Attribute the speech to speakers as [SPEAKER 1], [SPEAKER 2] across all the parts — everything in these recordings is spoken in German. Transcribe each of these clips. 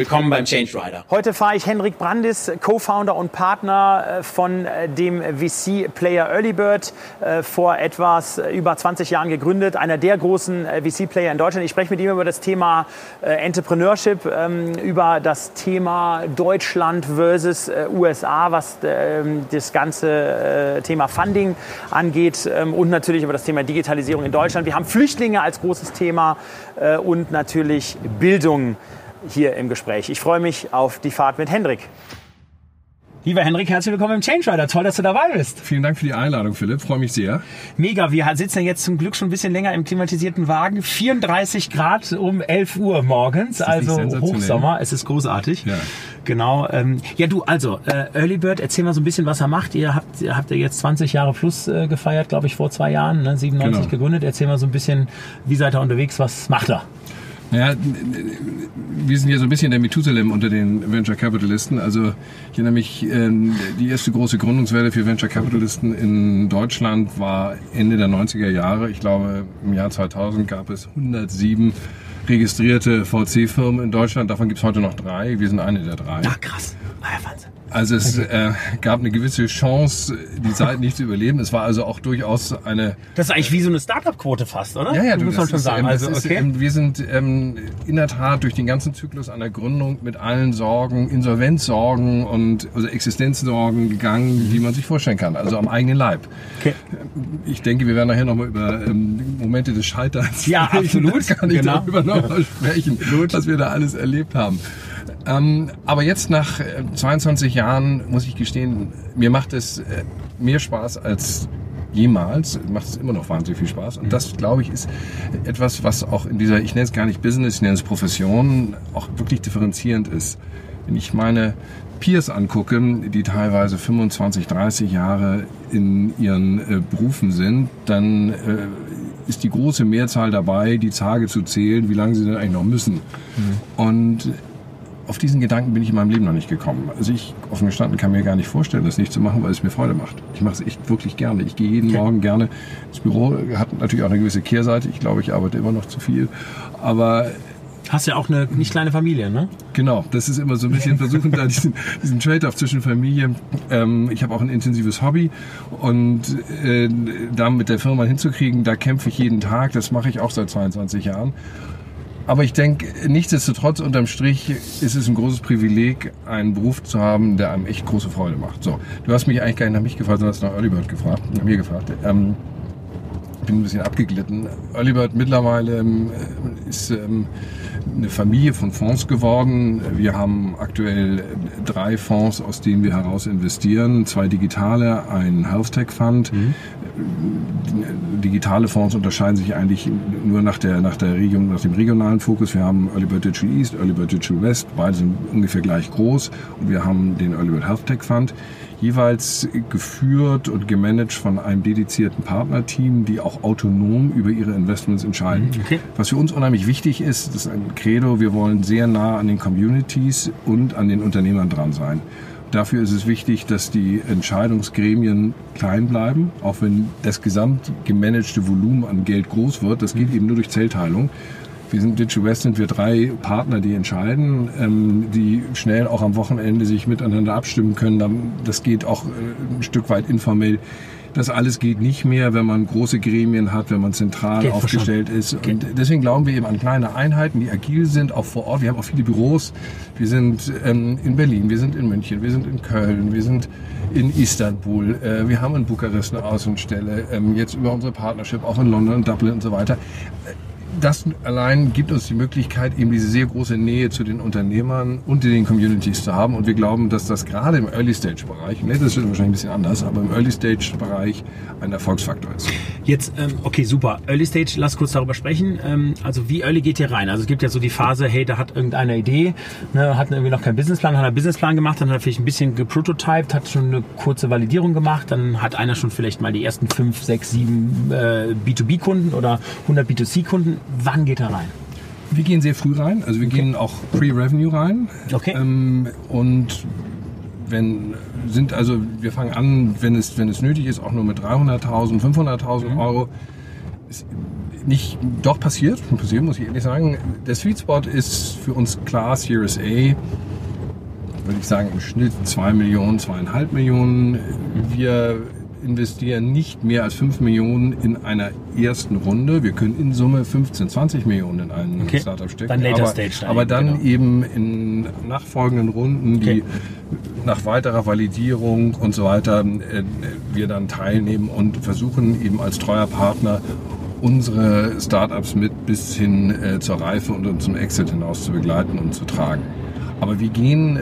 [SPEAKER 1] Willkommen beim Change Rider.
[SPEAKER 2] Heute fahre ich Henrik Brandis, Co-Founder und Partner äh, von äh, dem VC-Player Earlybird, äh, vor etwas über 20 Jahren gegründet, einer der großen VC-Player in Deutschland. Ich spreche mit ihm über das Thema Entrepreneurship, ähm, über das Thema Deutschland versus USA, was das ganze Thema Funding angeht ähm, und natürlich über das Thema Digitalisierung in Deutschland. Wir haben Flüchtlinge als großes Thema und natürlich Bildung hier im Gespräch. Ich freue mich auf die Fahrt mit Hendrik. Lieber Henrik, herzlich willkommen im Change Rider. Toll, dass du dabei bist.
[SPEAKER 3] Vielen Dank für die Einladung, Philipp. Freue mich sehr.
[SPEAKER 2] Mega. Wir sitzen jetzt zum Glück schon ein bisschen länger im klimatisierten Wagen. 34 Grad um 11 Uhr morgens, also Hochsommer. Es ist großartig. Ja. Genau. Ähm, ja, du, also, äh, Early Bird, erzähl mal so ein bisschen, was er macht. Ihr habt, ihr habt ja jetzt 20 Jahre plus äh, gefeiert, glaube ich, vor zwei Jahren, ne? 97 genau. gegründet. Erzähl mal so ein bisschen, wie seid ihr unterwegs, was macht er?
[SPEAKER 3] Naja, wir sind hier so ein bisschen der Methuselem unter den Venture Capitalisten. Also ich erinnere mich, ähm, die erste große Gründungswelle für Venture Capitalisten in Deutschland war Ende der 90er Jahre. Ich glaube, im Jahr 2000 gab es 107 registrierte VC-Firmen in Deutschland. Davon gibt es heute noch drei. Wir sind eine der drei.
[SPEAKER 2] Ach krass. Ah, ja, Wahnsinn.
[SPEAKER 3] Also es äh, gab eine gewisse Chance, die Zeit nicht zu überleben. Es war also auch durchaus eine.
[SPEAKER 2] Das ist eigentlich wie so eine Startup-Quote fast, oder?
[SPEAKER 3] Ja, ja, du, muss man schon ist, sagen. Also, ist, okay. ähm, wir sind ähm, in der Tat durch den ganzen Zyklus einer Gründung mit allen Sorgen, Insolvenzsorgen und also Existenzsorgen gegangen, die man sich vorstellen kann. Also am eigenen Leib. Okay. Ich denke, wir werden nachher nochmal über ähm, Momente des Scheiterns
[SPEAKER 2] ja, sprechen. absolut.
[SPEAKER 3] Da kann ich genau. darüber nochmal sprechen, was wir da alles erlebt haben. Ähm, aber jetzt nach 22 äh, Jahren muss ich gestehen, mir macht es äh, mehr Spaß als jemals. Macht es immer noch wahnsinnig viel Spaß. Und das, glaube ich, ist etwas, was auch in dieser, ich nenne es gar nicht Business, ich nenne es Profession, auch wirklich differenzierend ist. Wenn ich meine Peers angucke, die teilweise 25, 30 Jahre in ihren äh, Berufen sind, dann äh, ist die große Mehrzahl dabei, die Tage zu zählen, wie lange sie denn eigentlich noch müssen. Mhm. Und auf diesen Gedanken bin ich in meinem Leben noch nicht gekommen. Also ich, offen gestanden, kann mir gar nicht vorstellen, das nicht zu machen, weil es mir Freude macht. Ich mache es echt wirklich gerne. Ich gehe jeden okay. Morgen gerne ins Büro. Hat natürlich auch eine gewisse Kehrseite. Ich glaube, ich arbeite immer noch zu viel. Aber
[SPEAKER 2] Hast ja auch eine nicht kleine Familie, ne?
[SPEAKER 3] Genau, das ist immer so ein bisschen versuchen, da diesen, diesen Trade-off zwischen Familie. Ähm, ich habe auch ein intensives Hobby und äh, da mit der Firma hinzukriegen, da kämpfe ich jeden Tag. Das mache ich auch seit 22 Jahren. Aber ich denke, nichtsdestotrotz unterm Strich ist es ein großes Privileg, einen Beruf zu haben, der einem echt große Freude macht. So, du hast mich eigentlich gar nicht nach mich gefragt, sondern hast nach Earlybird gefragt, nach mir gefragt. Ähm, bin ein bisschen abgeglitten. Earlybird mittlerweile ähm, ist ähm, eine Familie von Fonds geworden. Wir haben aktuell drei Fonds, aus denen wir heraus investieren. Zwei digitale, ein Health Tech Fund. Mhm. Digitale Fonds unterscheiden sich eigentlich nur nach, der, nach, der Region, nach dem regionalen Fokus. Wir haben Early Bird Digital East, Early Bird Digital West. Beide sind ungefähr gleich groß. Und wir haben den Early Bird Health Tech Fund jeweils geführt und gemanagt von einem dedizierten Partnerteam, die auch autonom über ihre Investments entscheiden. Mhm, okay. Was für uns unheimlich wichtig ist, das ist ein Credo, wir wollen sehr nah an den Communities und an den Unternehmern dran sein. Dafür ist es wichtig, dass die Entscheidungsgremien klein bleiben, auch wenn das gesamt gemanagte Volumen an Geld groß wird. Das geht eben nur durch Zellteilung. Wir sind Digital West sind wir drei Partner, die entscheiden, ähm, die schnell auch am Wochenende sich miteinander abstimmen können. Das geht auch äh, ein Stück weit informell. Das alles geht nicht mehr, wenn man große Gremien hat, wenn man zentral geht aufgestellt ist. Geht. Und deswegen glauben wir eben an kleine Einheiten, die agil sind, auch vor Ort. Wir haben auch viele Büros. Wir sind ähm, in Berlin, wir sind in München, wir sind in Köln, wir sind in Istanbul, äh, wir haben in Bukarest eine Außenstelle, ähm, jetzt über unsere Partnership auch in London, Dublin und so weiter das allein gibt uns die Möglichkeit, eben diese sehr große Nähe zu den Unternehmern und den Communities zu haben. Und wir glauben, dass das gerade im Early-Stage-Bereich, ne, das ist wahrscheinlich ein bisschen anders, aber im Early-Stage-Bereich ein Erfolgsfaktor ist.
[SPEAKER 2] Jetzt, ähm, okay, super. Early-Stage, lass kurz darüber sprechen. Ähm, also wie early geht ihr rein? Also es gibt ja so die Phase, hey, da hat irgendeine Idee, ne, hat irgendwie noch keinen Businessplan, hat einen Businessplan gemacht, dann hat er vielleicht ein bisschen geprototyped, hat schon eine kurze Validierung gemacht, dann hat einer schon vielleicht mal die ersten fünf, sechs, sieben äh, B2B-Kunden oder 100 B2C-Kunden wann geht er rein?
[SPEAKER 3] Wir gehen sehr früh rein, also wir okay. gehen auch Pre-Revenue rein.
[SPEAKER 2] Okay.
[SPEAKER 3] Ähm, und wenn sind also wir fangen an, wenn es wenn es nötig ist, auch nur mit 300.000, 500.000 mhm. Euro. Ist nicht doch passiert, passiert muss ich ehrlich sagen. Der Sweet Spot ist für uns klar Series A. Würde ich sagen im Schnitt 2 Millionen, zweieinhalb Millionen. Wir investieren nicht mehr als 5 Millionen in einer ersten Runde. Wir können in Summe 15, 20 Millionen in einen okay. Startup stecken.
[SPEAKER 2] Dann
[SPEAKER 3] later
[SPEAKER 2] aber, stage
[SPEAKER 3] aber dann genau. eben in nachfolgenden Runden, okay. die nach weiterer Validierung und so weiter äh, wir dann teilnehmen und versuchen eben als treuer Partner unsere Startups mit bis hin äh, zur Reife und zum Exit hinaus zu begleiten und zu tragen. Aber wir gehen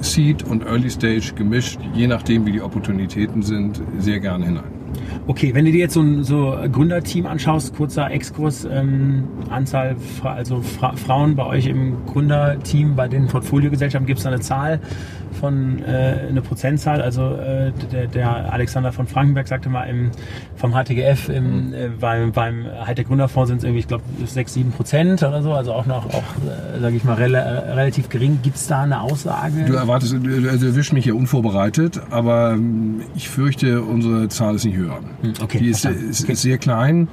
[SPEAKER 3] Seed und Early Stage gemischt, je nachdem wie die Opportunitäten sind, sehr gerne hinein.
[SPEAKER 2] Okay, wenn du dir jetzt so ein so Gründerteam anschaust, kurzer Exkurs, ähm, Anzahl, also Fra Frauen bei euch im Gründerteam, bei den Portfoliogesellschaften, gibt es da eine Zahl? Von äh, eine Prozentzahl. Also äh, der, der Alexander von Frankenberg sagte mal im, vom HTGF im, mhm. äh, beim, beim Hightech Gründerfonds sind es irgendwie, ich glaube, 6, 7 Prozent oder so. Also auch noch, auch, äh, sage ich mal, rel relativ gering. Gibt es da eine Aussage?
[SPEAKER 3] Du erwartest, du erwischst mich ja unvorbereitet, aber ähm, ich fürchte, unsere Zahl ist nicht höher.
[SPEAKER 2] Hm, okay,
[SPEAKER 3] Die ist, ist, okay. ist sehr klein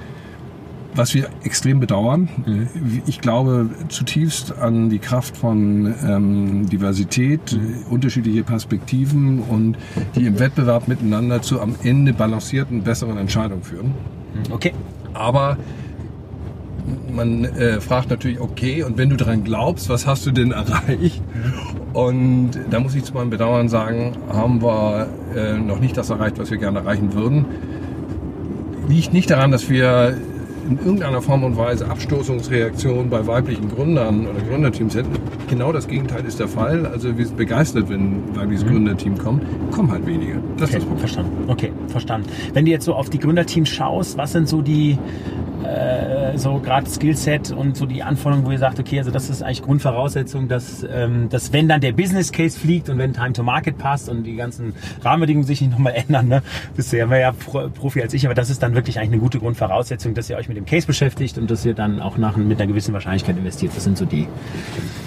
[SPEAKER 3] was wir extrem bedauern. Mhm. Ich glaube zutiefst an die Kraft von ähm, Diversität, mhm. unterschiedliche Perspektiven und die im Wettbewerb miteinander zu am Ende balancierten, besseren Entscheidungen führen.
[SPEAKER 2] Mhm. Okay.
[SPEAKER 3] Aber man äh, fragt natürlich, okay, und wenn du daran glaubst, was hast du denn erreicht? Mhm. Und da muss ich zu meinem Bedauern sagen, haben wir äh, noch nicht das erreicht, was wir gerne erreichen würden. Liegt nicht daran, dass wir in irgendeiner Form und Weise Abstoßungsreaktionen bei weiblichen Gründern oder Gründerteams hätten. Genau das Gegenteil ist der Fall. Also wir sind begeistert, wenn ein weibliches mhm. Gründerteam kommt. Kommen halt wenige.
[SPEAKER 2] Das okay, ist das Problem. Verstanden. Okay, verstanden. Wenn du jetzt so auf die Gründerteams schaust, was sind so die äh, so gerade Skillset und so die Anforderungen, wo ihr sagt, okay, also das ist eigentlich Grundvoraussetzung, dass, ähm, dass wenn dann der Business Case fliegt und wenn Time to Market passt und die ganzen Rahmenbedingungen sich nicht nochmal ändern, ne, bist du ja mehr Profi als ich, aber das ist dann wirklich eigentlich eine gute Grundvoraussetzung, dass ihr euch mit dem Case beschäftigt und dass ihr dann auch nach, mit einer gewissen Wahrscheinlichkeit investiert. Das sind so die.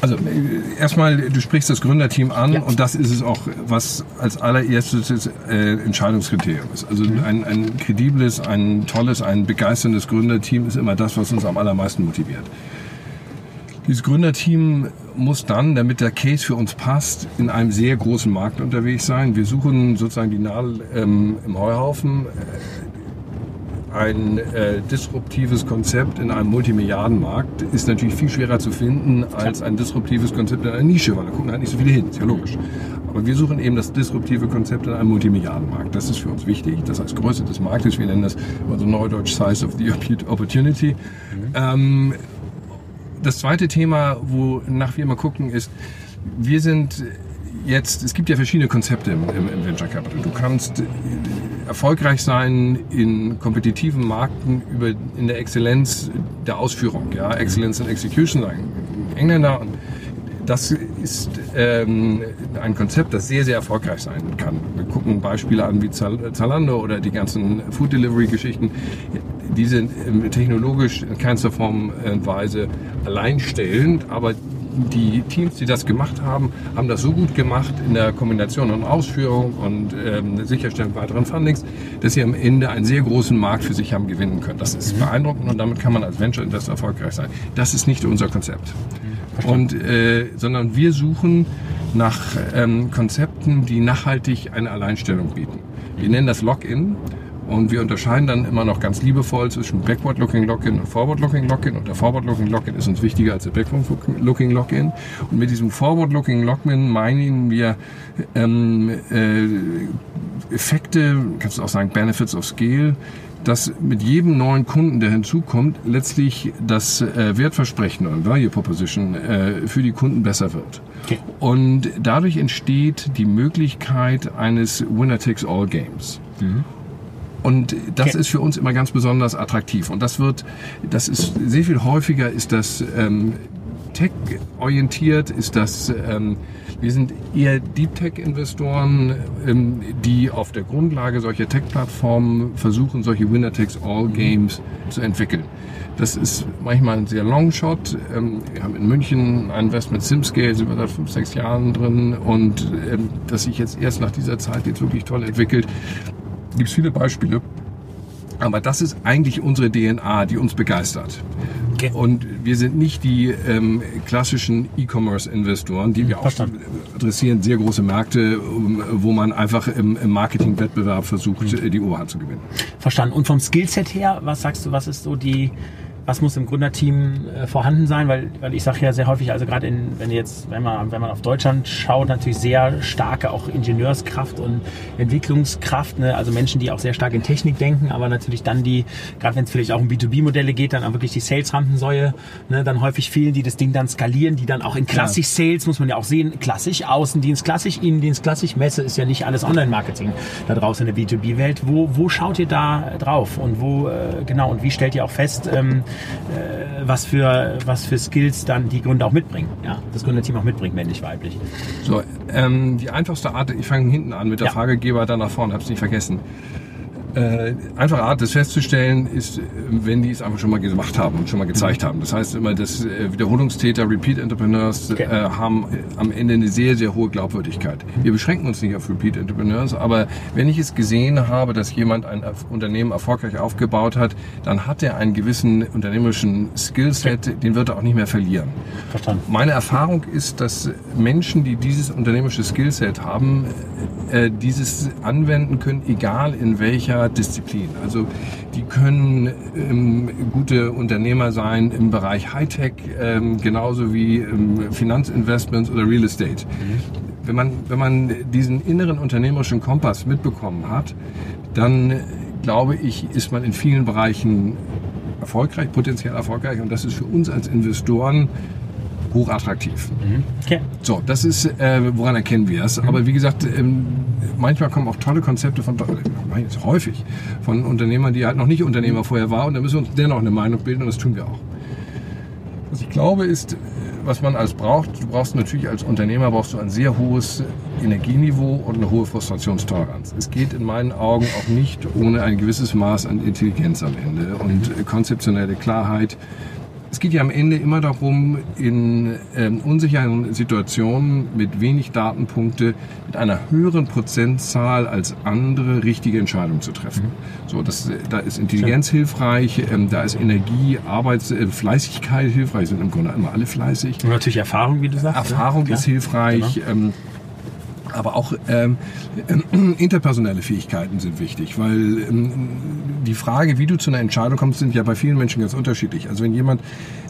[SPEAKER 3] Also äh, erstmal, du sprichst das Gründerteam an ja. und das ist es auch, was als allererstes äh, Entscheidungskriterium ist. Also mhm. ein, ein kredibles, ein tolles, ein begeisterndes Gründerteam Gründerteam ist immer das, was uns am allermeisten motiviert. Dieses Gründerteam muss dann, damit der Case für uns passt, in einem sehr großen Markt unterwegs sein. Wir suchen sozusagen die Nadel ähm, im Heuhaufen. Ein äh, disruptives Konzept in einem Multimilliardenmarkt ist natürlich viel schwerer zu finden als ein disruptives Konzept in einer Nische, weil da gucken halt nicht so viele hin, ist ja logisch. Aber wir suchen eben das disruptive Konzept in einem Multimilliardenmarkt. Das ist für uns wichtig. Das heißt Größe des Marktes. Wir nennen das also Neudeutsch Size of the Opportunity. Mhm. Ähm, das zweite Thema, wonach wir immer gucken, ist, wir sind jetzt, es gibt ja verschiedene Konzepte im, im, Venture Capital. Du kannst erfolgreich sein in kompetitiven Markten über, in der Exzellenz der Ausführung, ja, Excellence in Execution, sagen Engländer. Und das ist ähm, ein Konzept, das sehr, sehr erfolgreich sein kann. Wir gucken Beispiele an wie Zalando oder die ganzen Food Delivery Geschichten. Die sind ähm, technologisch in keinster Form und Weise alleinstellend, aber die Teams, die das gemacht haben, haben das so gut gemacht in der Kombination und Ausführung und ähm, Sicherstellung weiteren Fundings, dass sie am Ende einen sehr großen Markt für sich haben gewinnen können. Das ist mhm. beeindruckend und damit kann man als Venture Investor erfolgreich sein. Das ist nicht unser Konzept. Und, äh, sondern wir suchen nach ähm, Konzepten, die nachhaltig eine Alleinstellung bieten. Wir nennen das Login und wir unterscheiden dann immer noch ganz liebevoll zwischen Backward-Looking Login und Forward-Looking Login. Und der Forward-Looking Login ist uns wichtiger als der Backward-Looking Login. Und mit diesem Forward-Looking Login meinen wir ähm, äh, Effekte, kannst du auch sagen Benefits of Scale, dass mit jedem neuen Kunden, der hinzukommt, letztlich das äh, Wertversprechen und Value Proposition äh, für die Kunden besser wird. Okay. Und dadurch entsteht die Möglichkeit eines Winner Takes All Games. Mhm. Und das okay. ist für uns immer ganz besonders attraktiv. Und das wird, das ist sehr viel häufiger ist das ähm, Tech orientiert, ist das, ähm, wir sind eher Deep Tech-Investoren, ähm, die auf der Grundlage solcher Tech-Plattformen versuchen, solche Winner-Takes-All-Games zu entwickeln. Das ist manchmal ein sehr Long Shot. Ähm, wir haben in München ein Investment SimScale, sind wir seit fünf, sechs Jahren drin und ähm, das sich jetzt erst nach dieser Zeit jetzt wirklich toll entwickelt. Gibt es viele Beispiele. Aber das ist eigentlich unsere DNA, die uns begeistert. Okay. Und wir sind nicht die ähm, klassischen E-Commerce-Investoren, die wir auch Verstanden. adressieren, sehr große Märkte, wo man einfach im, im Marketing-Wettbewerb versucht, mhm. die Oberhand zu gewinnen.
[SPEAKER 2] Verstanden. Und vom Skillset her, was sagst du, was ist so die was muss im Gründerteam äh, vorhanden sein, weil, weil ich sage ja sehr häufig, also gerade wenn jetzt, wenn man, wenn man auf Deutschland schaut, natürlich sehr starke auch Ingenieurskraft und Entwicklungskraft, ne? also Menschen, die auch sehr stark in Technik denken, aber natürlich dann die, gerade wenn es vielleicht auch um B2B-Modelle geht, dann auch wirklich die Sales-Rampensäule, ne? dann häufig fehlen, die das Ding dann skalieren, die dann auch in klassisch Sales, muss man ja auch sehen, klassisch Außendienst, klassisch Innendienst, klassisch Messe ist ja nicht alles Online-Marketing da draußen in der B2B-Welt. Wo, wo schaut ihr da drauf und wo, äh, genau, und wie stellt ihr auch fest, ähm, äh, was, für, was für Skills dann die Gründer auch mitbringen. Ja, das Gründerteam auch mitbringt, männlich, weiblich.
[SPEAKER 3] So, ähm, die einfachste Art, ich fange hinten an mit der ja. Fragegeber, dann nach vorne, hab's nicht vergessen. Äh, einfache Art, das festzustellen, ist, wenn die es einfach schon mal gemacht haben und schon mal gezeigt haben. Das heißt immer, dass äh, Wiederholungstäter, Repeat Entrepreneurs okay. äh, haben äh, am Ende eine sehr, sehr hohe Glaubwürdigkeit. Wir beschränken uns nicht auf Repeat Entrepreneurs, aber wenn ich es gesehen habe, dass jemand ein Unternehmen erfolgreich aufgebaut hat, dann hat er einen gewissen unternehmerischen Skillset, okay. den wird er auch nicht mehr verlieren. Verstanden. Meine Erfahrung ist, dass Menschen, die dieses unternehmerische Skillset haben, äh, dieses anwenden können, egal in welcher Disziplin. Also die können ähm, gute Unternehmer sein im Bereich Hightech, ähm, genauso wie ähm, Finanzinvestments oder Real Estate. Mhm. Wenn man, wenn man diesen inneren unternehmerischen Kompass mitbekommen hat, dann glaube ich, ist man in vielen Bereichen erfolgreich, potenziell erfolgreich. Und das ist für uns als Investoren hochattraktiv. Mhm. Okay. So, das ist, äh, woran erkennen wir es. Mhm. Aber wie gesagt, ähm, manchmal kommen auch tolle Konzepte von, häufig, von Unternehmern, die halt noch nicht Unternehmer vorher waren. Und da müssen wir uns dennoch eine Meinung bilden und das tun wir auch. Was ich glaube ist, was man alles braucht, du brauchst natürlich als Unternehmer brauchst du ein sehr hohes Energieniveau und eine hohe Frustrationstoleranz. Es geht in meinen Augen auch nicht ohne ein gewisses Maß an Intelligenz am Ende und konzeptionelle Klarheit es geht ja am Ende immer darum, in ähm, unsicheren Situationen mit wenig Datenpunkte, mit einer höheren Prozentzahl als andere richtige Entscheidungen zu treffen. Mhm. So, das, da ist Intelligenz Schön. hilfreich, ähm, da ist Energie, Arbeits, äh, Fleißigkeit hilfreich, sind im Grunde immer alle fleißig.
[SPEAKER 2] Und natürlich Erfahrung, wie du sagst.
[SPEAKER 3] Erfahrung ja? ist hilfreich. Genau. Ähm, aber auch ähm, interpersonelle Fähigkeiten sind wichtig, weil ähm, die Frage, wie du zu einer Entscheidung kommst, sind ja bei vielen Menschen ganz unterschiedlich. Also wenn jemand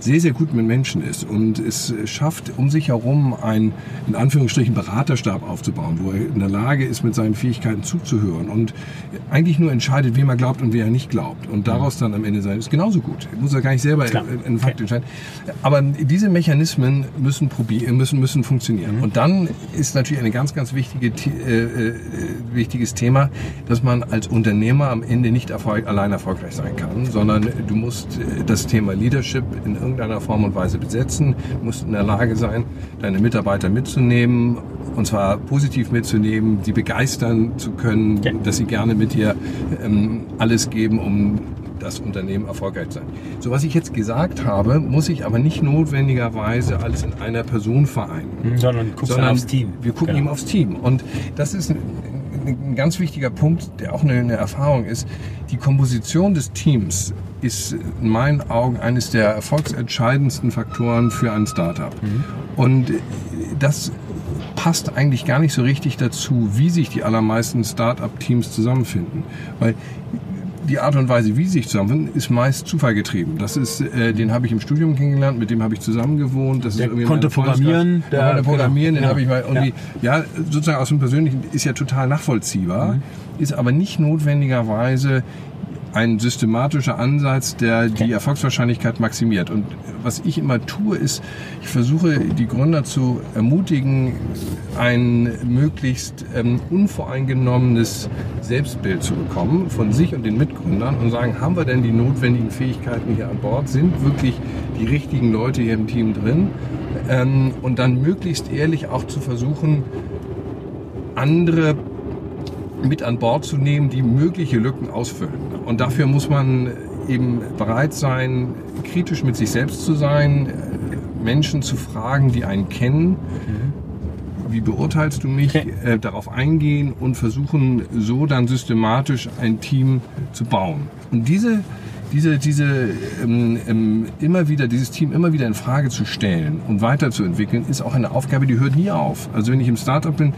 [SPEAKER 3] sehr, sehr gut mit Menschen ist und es schafft, um sich herum einen, in Anführungsstrichen, Beraterstab aufzubauen, wo er in der Lage ist, mit seinen Fähigkeiten zuzuhören und eigentlich nur entscheidet, wem er glaubt und wer er nicht glaubt und daraus dann am Ende sein, ist genauso gut. Muss er gar nicht selber Klar. in, in Fakt okay. entscheiden. Aber diese Mechanismen müssen probieren, müssen, müssen funktionieren. Mhm. Und dann ist natürlich eine ganz, ganz wichtige, äh, äh, wichtiges Thema, dass man als Unternehmer am Ende nicht erfolg, allein erfolgreich sein kann, sondern du musst äh, das Thema Leadership in irgendeiner Form und Weise besetzen, du musst in der Lage sein, deine Mitarbeiter mitzunehmen und zwar positiv mitzunehmen, sie begeistern zu können, ja. dass sie gerne mit dir ähm, alles geben, um das Unternehmen erfolgreich sein. So was ich jetzt gesagt habe, muss ich aber nicht notwendigerweise alles in einer Person vereinen.
[SPEAKER 2] Mhm, sondern, sondern aufs Team.
[SPEAKER 3] Wir gucken genau. eben aufs Team. Und das ist ein, ein ganz wichtiger Punkt, der auch eine, eine Erfahrung ist. Die Komposition des Teams ist in meinen Augen eines der erfolgsentscheidendsten Faktoren für ein Startup. Mhm. Und das passt eigentlich gar nicht so richtig dazu, wie sich die allermeisten Startup-Teams zusammenfinden. Weil die Art und Weise, wie sie sich zusammenfinden, ist meist zufallgetrieben. Das ist, äh, den habe ich im Studium kennengelernt, mit dem habe ich zusammen gewohnt. Das
[SPEAKER 2] der ist konnte programmieren.
[SPEAKER 3] Der, konnte programmieren, genau. den habe ich mal irgendwie, ja. ja. sozusagen aus dem Persönlichen ist ja total nachvollziehbar, mhm. ist aber nicht notwendigerweise ein systematischer Ansatz, der die Erfolgswahrscheinlichkeit maximiert. Und was ich immer tue, ist, ich versuche die Gründer zu ermutigen, ein möglichst ähm, unvoreingenommenes Selbstbild zu bekommen von sich und den Mitgründern und sagen, haben wir denn die notwendigen Fähigkeiten hier an Bord? Sind wirklich die richtigen Leute hier im Team drin? Ähm, und dann möglichst ehrlich auch zu versuchen, andere mit an Bord zu nehmen, die mögliche Lücken ausfüllen. Und dafür muss man eben bereit sein, kritisch mit sich selbst zu sein, Menschen zu fragen, die einen kennen. Wie beurteilst du mich? Äh, darauf eingehen und versuchen, so dann systematisch ein Team zu bauen. Und diese diese, diese ähm, ähm, immer wieder, dieses Team immer wieder in Frage zu stellen und weiterzuentwickeln, ist auch eine Aufgabe, die hört nie auf. Also wenn ich im Startup bin,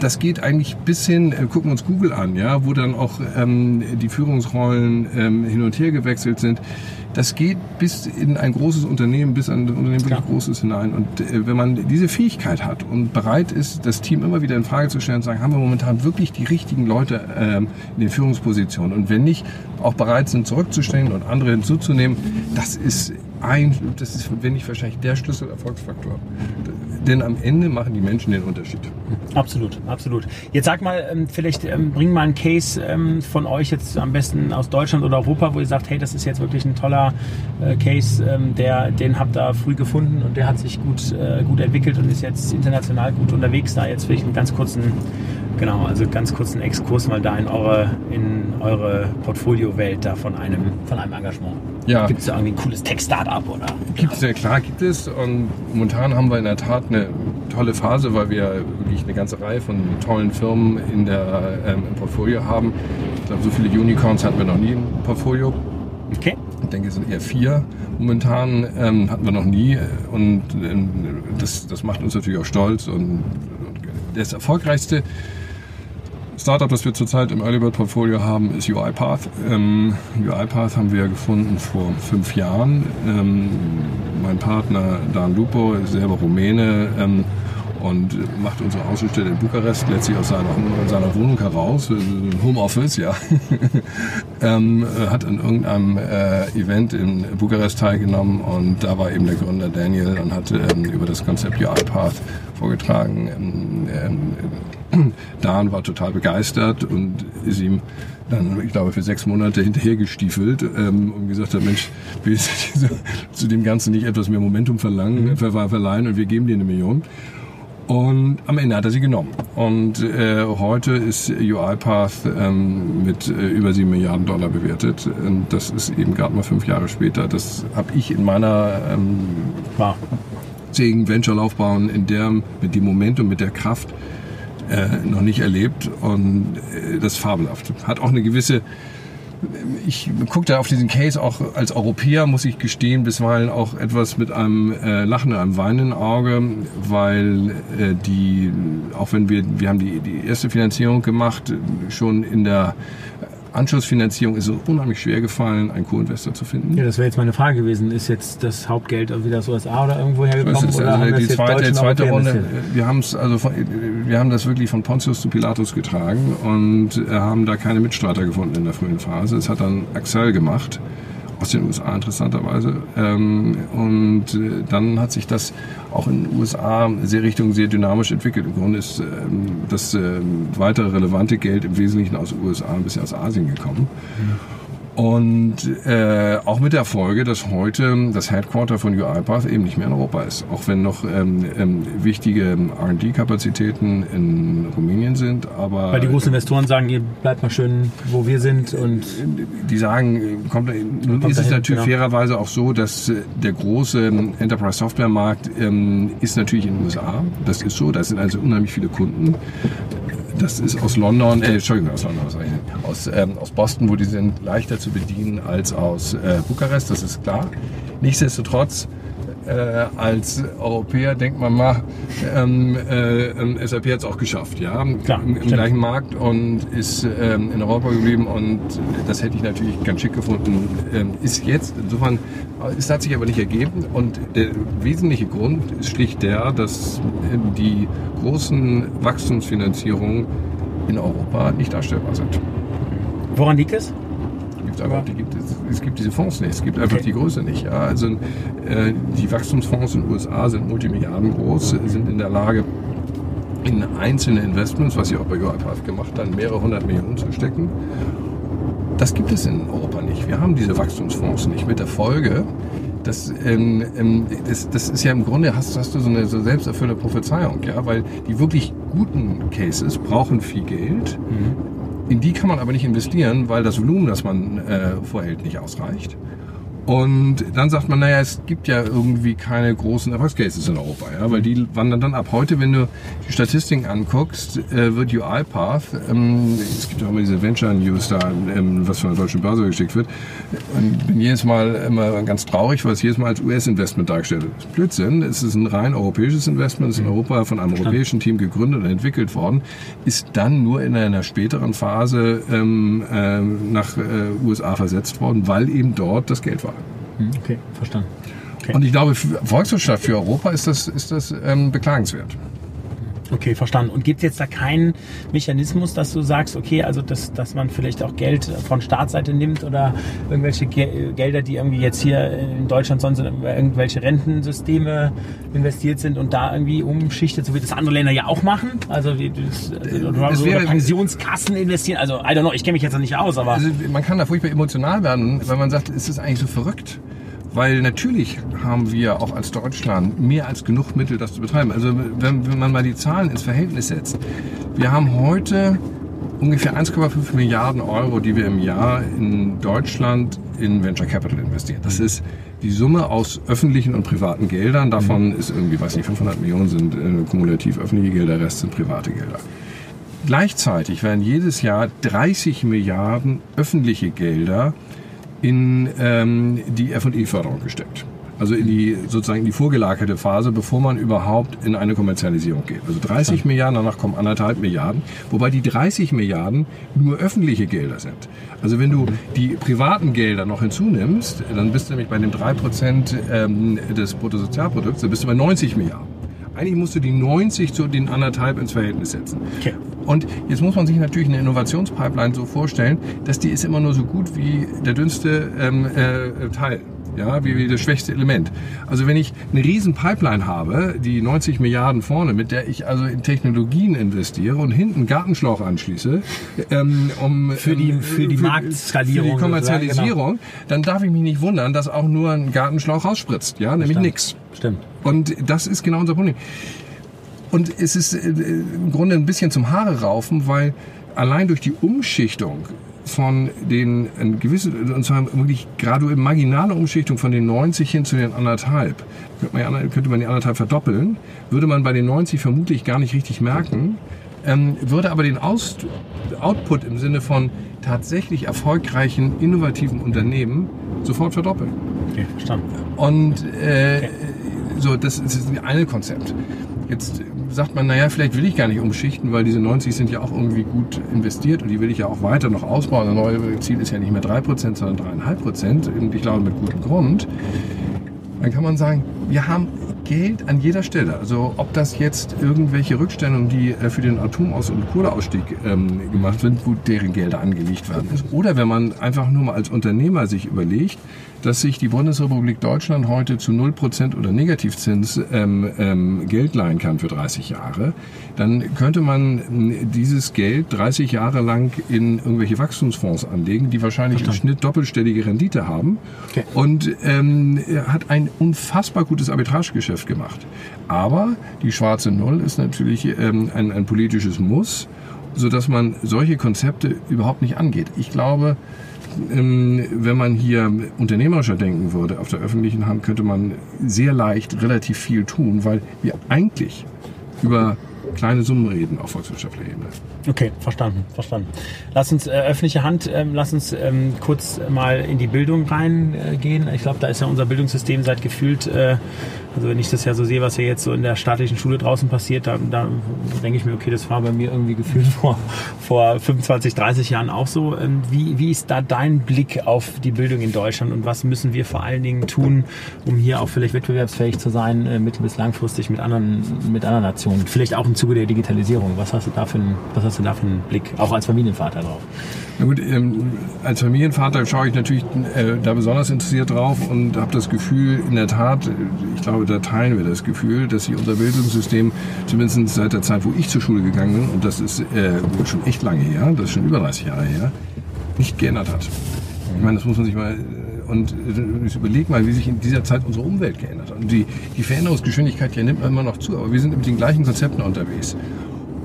[SPEAKER 3] das geht eigentlich bis hin, äh, gucken wir uns Google an, ja, wo dann auch ähm, die Führungsrollen ähm, hin und her gewechselt sind. Das geht bis in ein großes Unternehmen, bis ein Unternehmen wirklich großes hinein. Und äh, wenn man diese Fähigkeit hat und bereit ist, das Team immer wieder in Frage zu stellen und zu sagen, haben wir momentan wirklich die richtigen Leute ähm, in den Führungspositionen? Und wenn nicht, auch bereit sind, zurückzustellen und andere hinzuzunehmen, das ist ein, das ist, wenn nicht wahrscheinlich der Schlüsselerfolgsfaktor. Denn am Ende machen die Menschen den Unterschied.
[SPEAKER 2] Absolut, absolut. Jetzt sag mal, ähm, vielleicht ähm, bring mal einen Case ähm, von euch jetzt am besten aus Deutschland oder Europa, wo ihr sagt, hey, das ist jetzt wirklich ein toller äh, Case, der, den habt ihr früh gefunden und der hat sich gut, äh, gut entwickelt und ist jetzt international gut unterwegs. Da jetzt vielleicht einen ganz kurzen, genau, also ganz kurzen Exkurs mal da in eure, in eure Portfoliowelt da von einem, von einem Engagement.
[SPEAKER 3] Ja.
[SPEAKER 2] Gibt es da irgendwie ein cooles Tech-Startup oder?
[SPEAKER 3] Gibt es ja klar, gibt es. Und momentan haben wir in der Tat eine tolle Phase, weil wir wirklich eine ganze Reihe von tollen Firmen in der, ähm, im Portfolio haben. Ich glaube, so viele Unicorns hatten wir noch nie im Portfolio.
[SPEAKER 2] Okay.
[SPEAKER 3] Ich denke, es sind eher vier momentan, ähm, hatten wir noch nie. Und ähm, das, das macht uns natürlich auch stolz. Und, und das erfolgreichste Startup, das wir zurzeit im Early Bird Portfolio haben, ist UiPath. Ähm, UiPath haben wir gefunden vor fünf Jahren. Ähm, mein Partner Dan Lupo ist selber Rumäne ähm, und macht unsere Außenstelle in Bukarest letztlich aus seiner, seiner Wohnung heraus, äh, Homeoffice, ja. ähm, hat an irgendeinem äh, Event in Bukarest teilgenommen und da war eben der Gründer Daniel und hat ähm, über das Konzept UiPath vorgetragen. Ähm, ähm, Dan war total begeistert und ist ihm dann, ich glaube, für sechs Monate hinterhergestiefelt ähm, und gesagt hat, Mensch, willst du zu dem Ganzen nicht etwas mehr Momentum verlangen, ver verleihen und wir geben dir eine Million. Und am Ende hat er sie genommen. Und äh, heute ist UiPath ähm, mit äh, über 7 Milliarden Dollar bewertet. Und das ist eben gerade mal fünf Jahre später. Das habe ich in meiner ähm,
[SPEAKER 2] Wow.
[SPEAKER 3] zähigen Venture-Laufbahn in der, mit dem Momentum, mit der Kraft äh, noch nicht erlebt. Und äh, das ist fabelhaft. Hat auch eine gewisse ich gucke da auf diesen Case auch als Europäer, muss ich gestehen, bisweilen auch etwas mit einem äh, lachenden, einem weinenden Auge, weil äh, die, auch wenn wir, wir haben die, die erste Finanzierung gemacht, schon in der Anschlussfinanzierung ist es unheimlich schwer gefallen, einen Co-Investor zu finden.
[SPEAKER 2] Ja, das wäre jetzt meine Frage gewesen. Ist jetzt das Hauptgeld wieder aus USA oder irgendwo hergekommen?
[SPEAKER 3] Ist
[SPEAKER 2] oder
[SPEAKER 3] also die zweite, zweite Runde. Wir also von, wir haben das wirklich von Pontius zu Pilatus getragen und äh, haben da keine Mitstreiter gefunden in der frühen Phase. Es hat dann Axel gemacht aus den USA interessanterweise ähm, und äh, dann hat sich das auch in den USA sehr Richtung sehr dynamisch entwickelt. Im Grunde ist ähm, das ähm, weitere relevante Geld im Wesentlichen aus den USA, ein bisschen aus Asien gekommen. Und äh, auch mit der Folge, dass heute das Headquarter von UiPath eben nicht mehr in Europa ist. Auch wenn noch ähm, ähm, wichtige R&D-Kapazitäten in Rumänien sind. Aber
[SPEAKER 2] Weil die großen Investoren sagen, ihr bleibt mal schön, wo wir sind und
[SPEAKER 3] die sagen, kommt, nun ist es
[SPEAKER 2] dahin,
[SPEAKER 3] natürlich
[SPEAKER 2] genau.
[SPEAKER 3] fairerweise auch so, dass äh, der große Enterprise-Software-Markt ähm, ist natürlich in den USA. Das ist so, da sind also unheimlich viele Kunden. Das ist aus London, äh, Entschuldigung, aus London, aus, ähm, aus Boston, wo die sind leichter zu bedienen als aus äh, Bukarest, das ist klar. Nichtsdestotrotz, äh, als Europäer denkt man mal, ähm, äh, ähm, SAP hat es auch geschafft, ja,
[SPEAKER 2] Klar,
[SPEAKER 3] im, im gleichen Markt und ist ähm, in Europa geblieben und das hätte ich natürlich ganz schick gefunden. Ähm, ist jetzt, insofern, es hat sich aber nicht ergeben und der wesentliche Grund ist schlicht der, dass ähm, die großen Wachstumsfinanzierungen in Europa nicht darstellbar sind.
[SPEAKER 2] woran liegt es?
[SPEAKER 3] Gibt es einfach, die gibt, es, es gibt diese Fonds nicht, es gibt einfach okay. die Größe nicht. Ja. Also äh, die Wachstumsfonds in den USA sind Multimilliarden groß, sind in der Lage, in einzelne Investments, was sie auch bei UiPath gemacht haben, mehrere hundert Millionen zu stecken. Das gibt es in Europa nicht. Wir haben diese Wachstumsfonds nicht. Mit der Folge, das, ähm, ähm, das, das ist ja im Grunde, hast, hast du so eine so selbsterfüllende Prophezeiung, ja, weil die wirklich guten Cases brauchen viel Geld. Mhm. In die kann man aber nicht investieren, weil das Volumen, das man äh, vorhält, nicht ausreicht. Und dann sagt man, naja, es gibt ja irgendwie keine großen Erfolgscases in Europa, ja, weil die wandern dann ab. Heute, wenn du die Statistiken anguckst, äh, wird UiPath, ähm, es gibt ja auch immer diese Venture News da, ähm, was von der deutschen Börse geschickt wird, und bin jedes Mal immer ganz traurig, weil es jedes Mal als US-Investment dargestellt wird. Das ist Blödsinn, es ist ein rein europäisches Investment, es ist in Europa von einem europäischen Team gegründet und entwickelt worden, ist dann nur in einer späteren Phase ähm, äh, nach äh, USA versetzt worden, weil eben dort das Geld war.
[SPEAKER 2] Hm, okay, verstanden. Okay.
[SPEAKER 3] Und ich glaube, für Volkswirtschaft, für Europa ist das, ist das ähm, beklagenswert.
[SPEAKER 2] Okay, verstanden. Und gibt es jetzt da keinen Mechanismus, dass du sagst, okay, also dass, dass man vielleicht auch Geld von Staatsseite nimmt oder irgendwelche Ge Gelder, die irgendwie jetzt hier in Deutschland sonst in irgendwelche Rentensysteme investiert sind und da irgendwie umschichtet, so wie das andere Länder ja auch machen? Also, wie, das, also oder, das wäre, Pensionskassen investieren. Also, I don't know, ich kenne mich jetzt noch nicht aus, aber. Also,
[SPEAKER 3] man kann da furchtbar emotional werden, weil man sagt, ist das eigentlich so verrückt? Weil natürlich haben wir auch als Deutschland mehr als genug Mittel, das zu betreiben. Also wenn, wenn man mal die Zahlen ins Verhältnis setzt. Wir haben heute ungefähr 1,5 Milliarden Euro, die wir im Jahr in Deutschland in Venture Capital investieren. Das ist die Summe aus öffentlichen und privaten Geldern. Davon ist irgendwie, weiß nicht, 500 Millionen sind äh, kumulativ öffentliche Gelder, der Rest sind private Gelder. Gleichzeitig werden jedes Jahr 30 Milliarden öffentliche Gelder in ähm, die F&E-Förderung gesteckt. Also in die sozusagen in die vorgelagerte Phase, bevor man überhaupt in eine Kommerzialisierung geht. Also 30 ja. Milliarden, danach kommen anderthalb Milliarden, wobei die 30 Milliarden nur öffentliche Gelder sind. Also wenn du die privaten Gelder noch hinzunimmst, dann bist du nämlich bei den 3% ähm, des Bruttosozialprodukts, dann bist du bei 90 Milliarden. Eigentlich musst du die 90 zu den anderthalb ins Verhältnis setzen. Okay. Und jetzt muss man sich natürlich eine Innovationspipeline so vorstellen, dass die ist immer nur so gut wie der dünnste ähm, äh, Teil ja, wie, wie das schwächste Element. Also wenn ich eine riesen Pipeline habe, die 90 Milliarden vorne, mit der ich also in Technologien investiere und hinten Gartenschlauch anschließe, ähm, um
[SPEAKER 2] für die für die für, Marktskalierung,
[SPEAKER 3] für die Kommerzialisierung, genau. dann darf ich mich nicht wundern, dass auch nur ein Gartenschlauch rausspritzt, ja, nämlich nichts.
[SPEAKER 2] Stimmt.
[SPEAKER 3] Und das ist genau unser Problem. Und es ist äh, im Grunde ein bisschen zum Haare raufen, weil allein durch die Umschichtung von den ein gewisse, und zwar wirklich graduell marginale Umschichtung von den 90 hin zu den anderthalb. Könnte man, könnte man die anderthalb verdoppeln, würde man bei den 90 vermutlich gar nicht richtig merken, ähm, würde aber den Aus Output im Sinne von tatsächlich erfolgreichen, innovativen Unternehmen sofort verdoppeln.
[SPEAKER 2] Okay, verstanden.
[SPEAKER 3] Und äh, okay. So, das ist das eine Konzept. Jetzt sagt man, naja, vielleicht will ich gar nicht umschichten, weil diese 90 sind ja auch irgendwie gut investiert und die will ich ja auch weiter noch ausbauen. Das neue Ziel ist ja nicht mehr 3%, sondern 3,5% und ich glaube mit gutem Grund. Dann kann man sagen, wir haben Geld an jeder Stelle. Also ob das jetzt irgendwelche Rückstellungen, die äh, für den Atomaus- und Kohleausstieg ähm, gemacht sind, wo deren Gelder angelegt werden ist. Oder wenn man einfach nur mal als Unternehmer sich überlegt, dass sich die Bundesrepublik Deutschland heute zu 0% oder Negativzins ähm, ähm, Geld leihen kann für 30 Jahre, dann könnte man ähm, dieses Geld 30 Jahre lang in irgendwelche Wachstumsfonds anlegen, die wahrscheinlich Verstanden. im Schnitt doppelstellige Rendite haben okay. und ähm, hat ein unfassbar gutes Arbitragegeschäft gemacht. Aber die schwarze Null ist natürlich ähm, ein, ein politisches Muss, sodass man solche Konzepte überhaupt nicht angeht. Ich glaube, ähm, wenn man hier unternehmerischer denken würde, auf der öffentlichen Hand könnte man sehr leicht relativ viel tun, weil wir eigentlich über kleine Summen reden auf volkswirtschaftlicher Ebene.
[SPEAKER 2] Okay, verstanden, verstanden. Lass uns äh, öffentliche Hand, ähm, lass uns ähm, kurz mal in die Bildung reingehen. Äh, ich glaube, da ist ja unser Bildungssystem seit gefühlt, äh, also wenn ich das ja so sehe, was ja jetzt so in der staatlichen Schule draußen passiert, da, da denke ich mir, okay, das war bei mir irgendwie gefühlt vor, vor 25, 30 Jahren auch so. Ähm, wie, wie ist da dein Blick auf die Bildung in Deutschland und was müssen wir vor allen Dingen tun, um hier auch vielleicht wettbewerbsfähig zu sein, äh, mittel- bis langfristig mit anderen, mit anderen Nationen? Vielleicht auch in Zuge der Digitalisierung? Was hast du da für einen, was hast du da für einen Blick, auch als Familienvater drauf?
[SPEAKER 3] Na gut, ähm, als Familienvater schaue ich natürlich äh, da besonders interessiert drauf und habe das Gefühl, in der Tat, ich glaube, da teilen wir das Gefühl, dass sich unser Bildungssystem zumindest seit der Zeit, wo ich zur Schule gegangen bin, und das ist äh, schon echt lange her, das ist schon über 30 Jahre her, nicht geändert hat. Ich meine, das muss man sich mal und ich überleg mal, wie sich in dieser Zeit unsere Umwelt geändert hat. Und die, die Veränderungsgeschwindigkeit ja nimmt immer noch zu, aber wir sind mit den gleichen Konzepten unterwegs.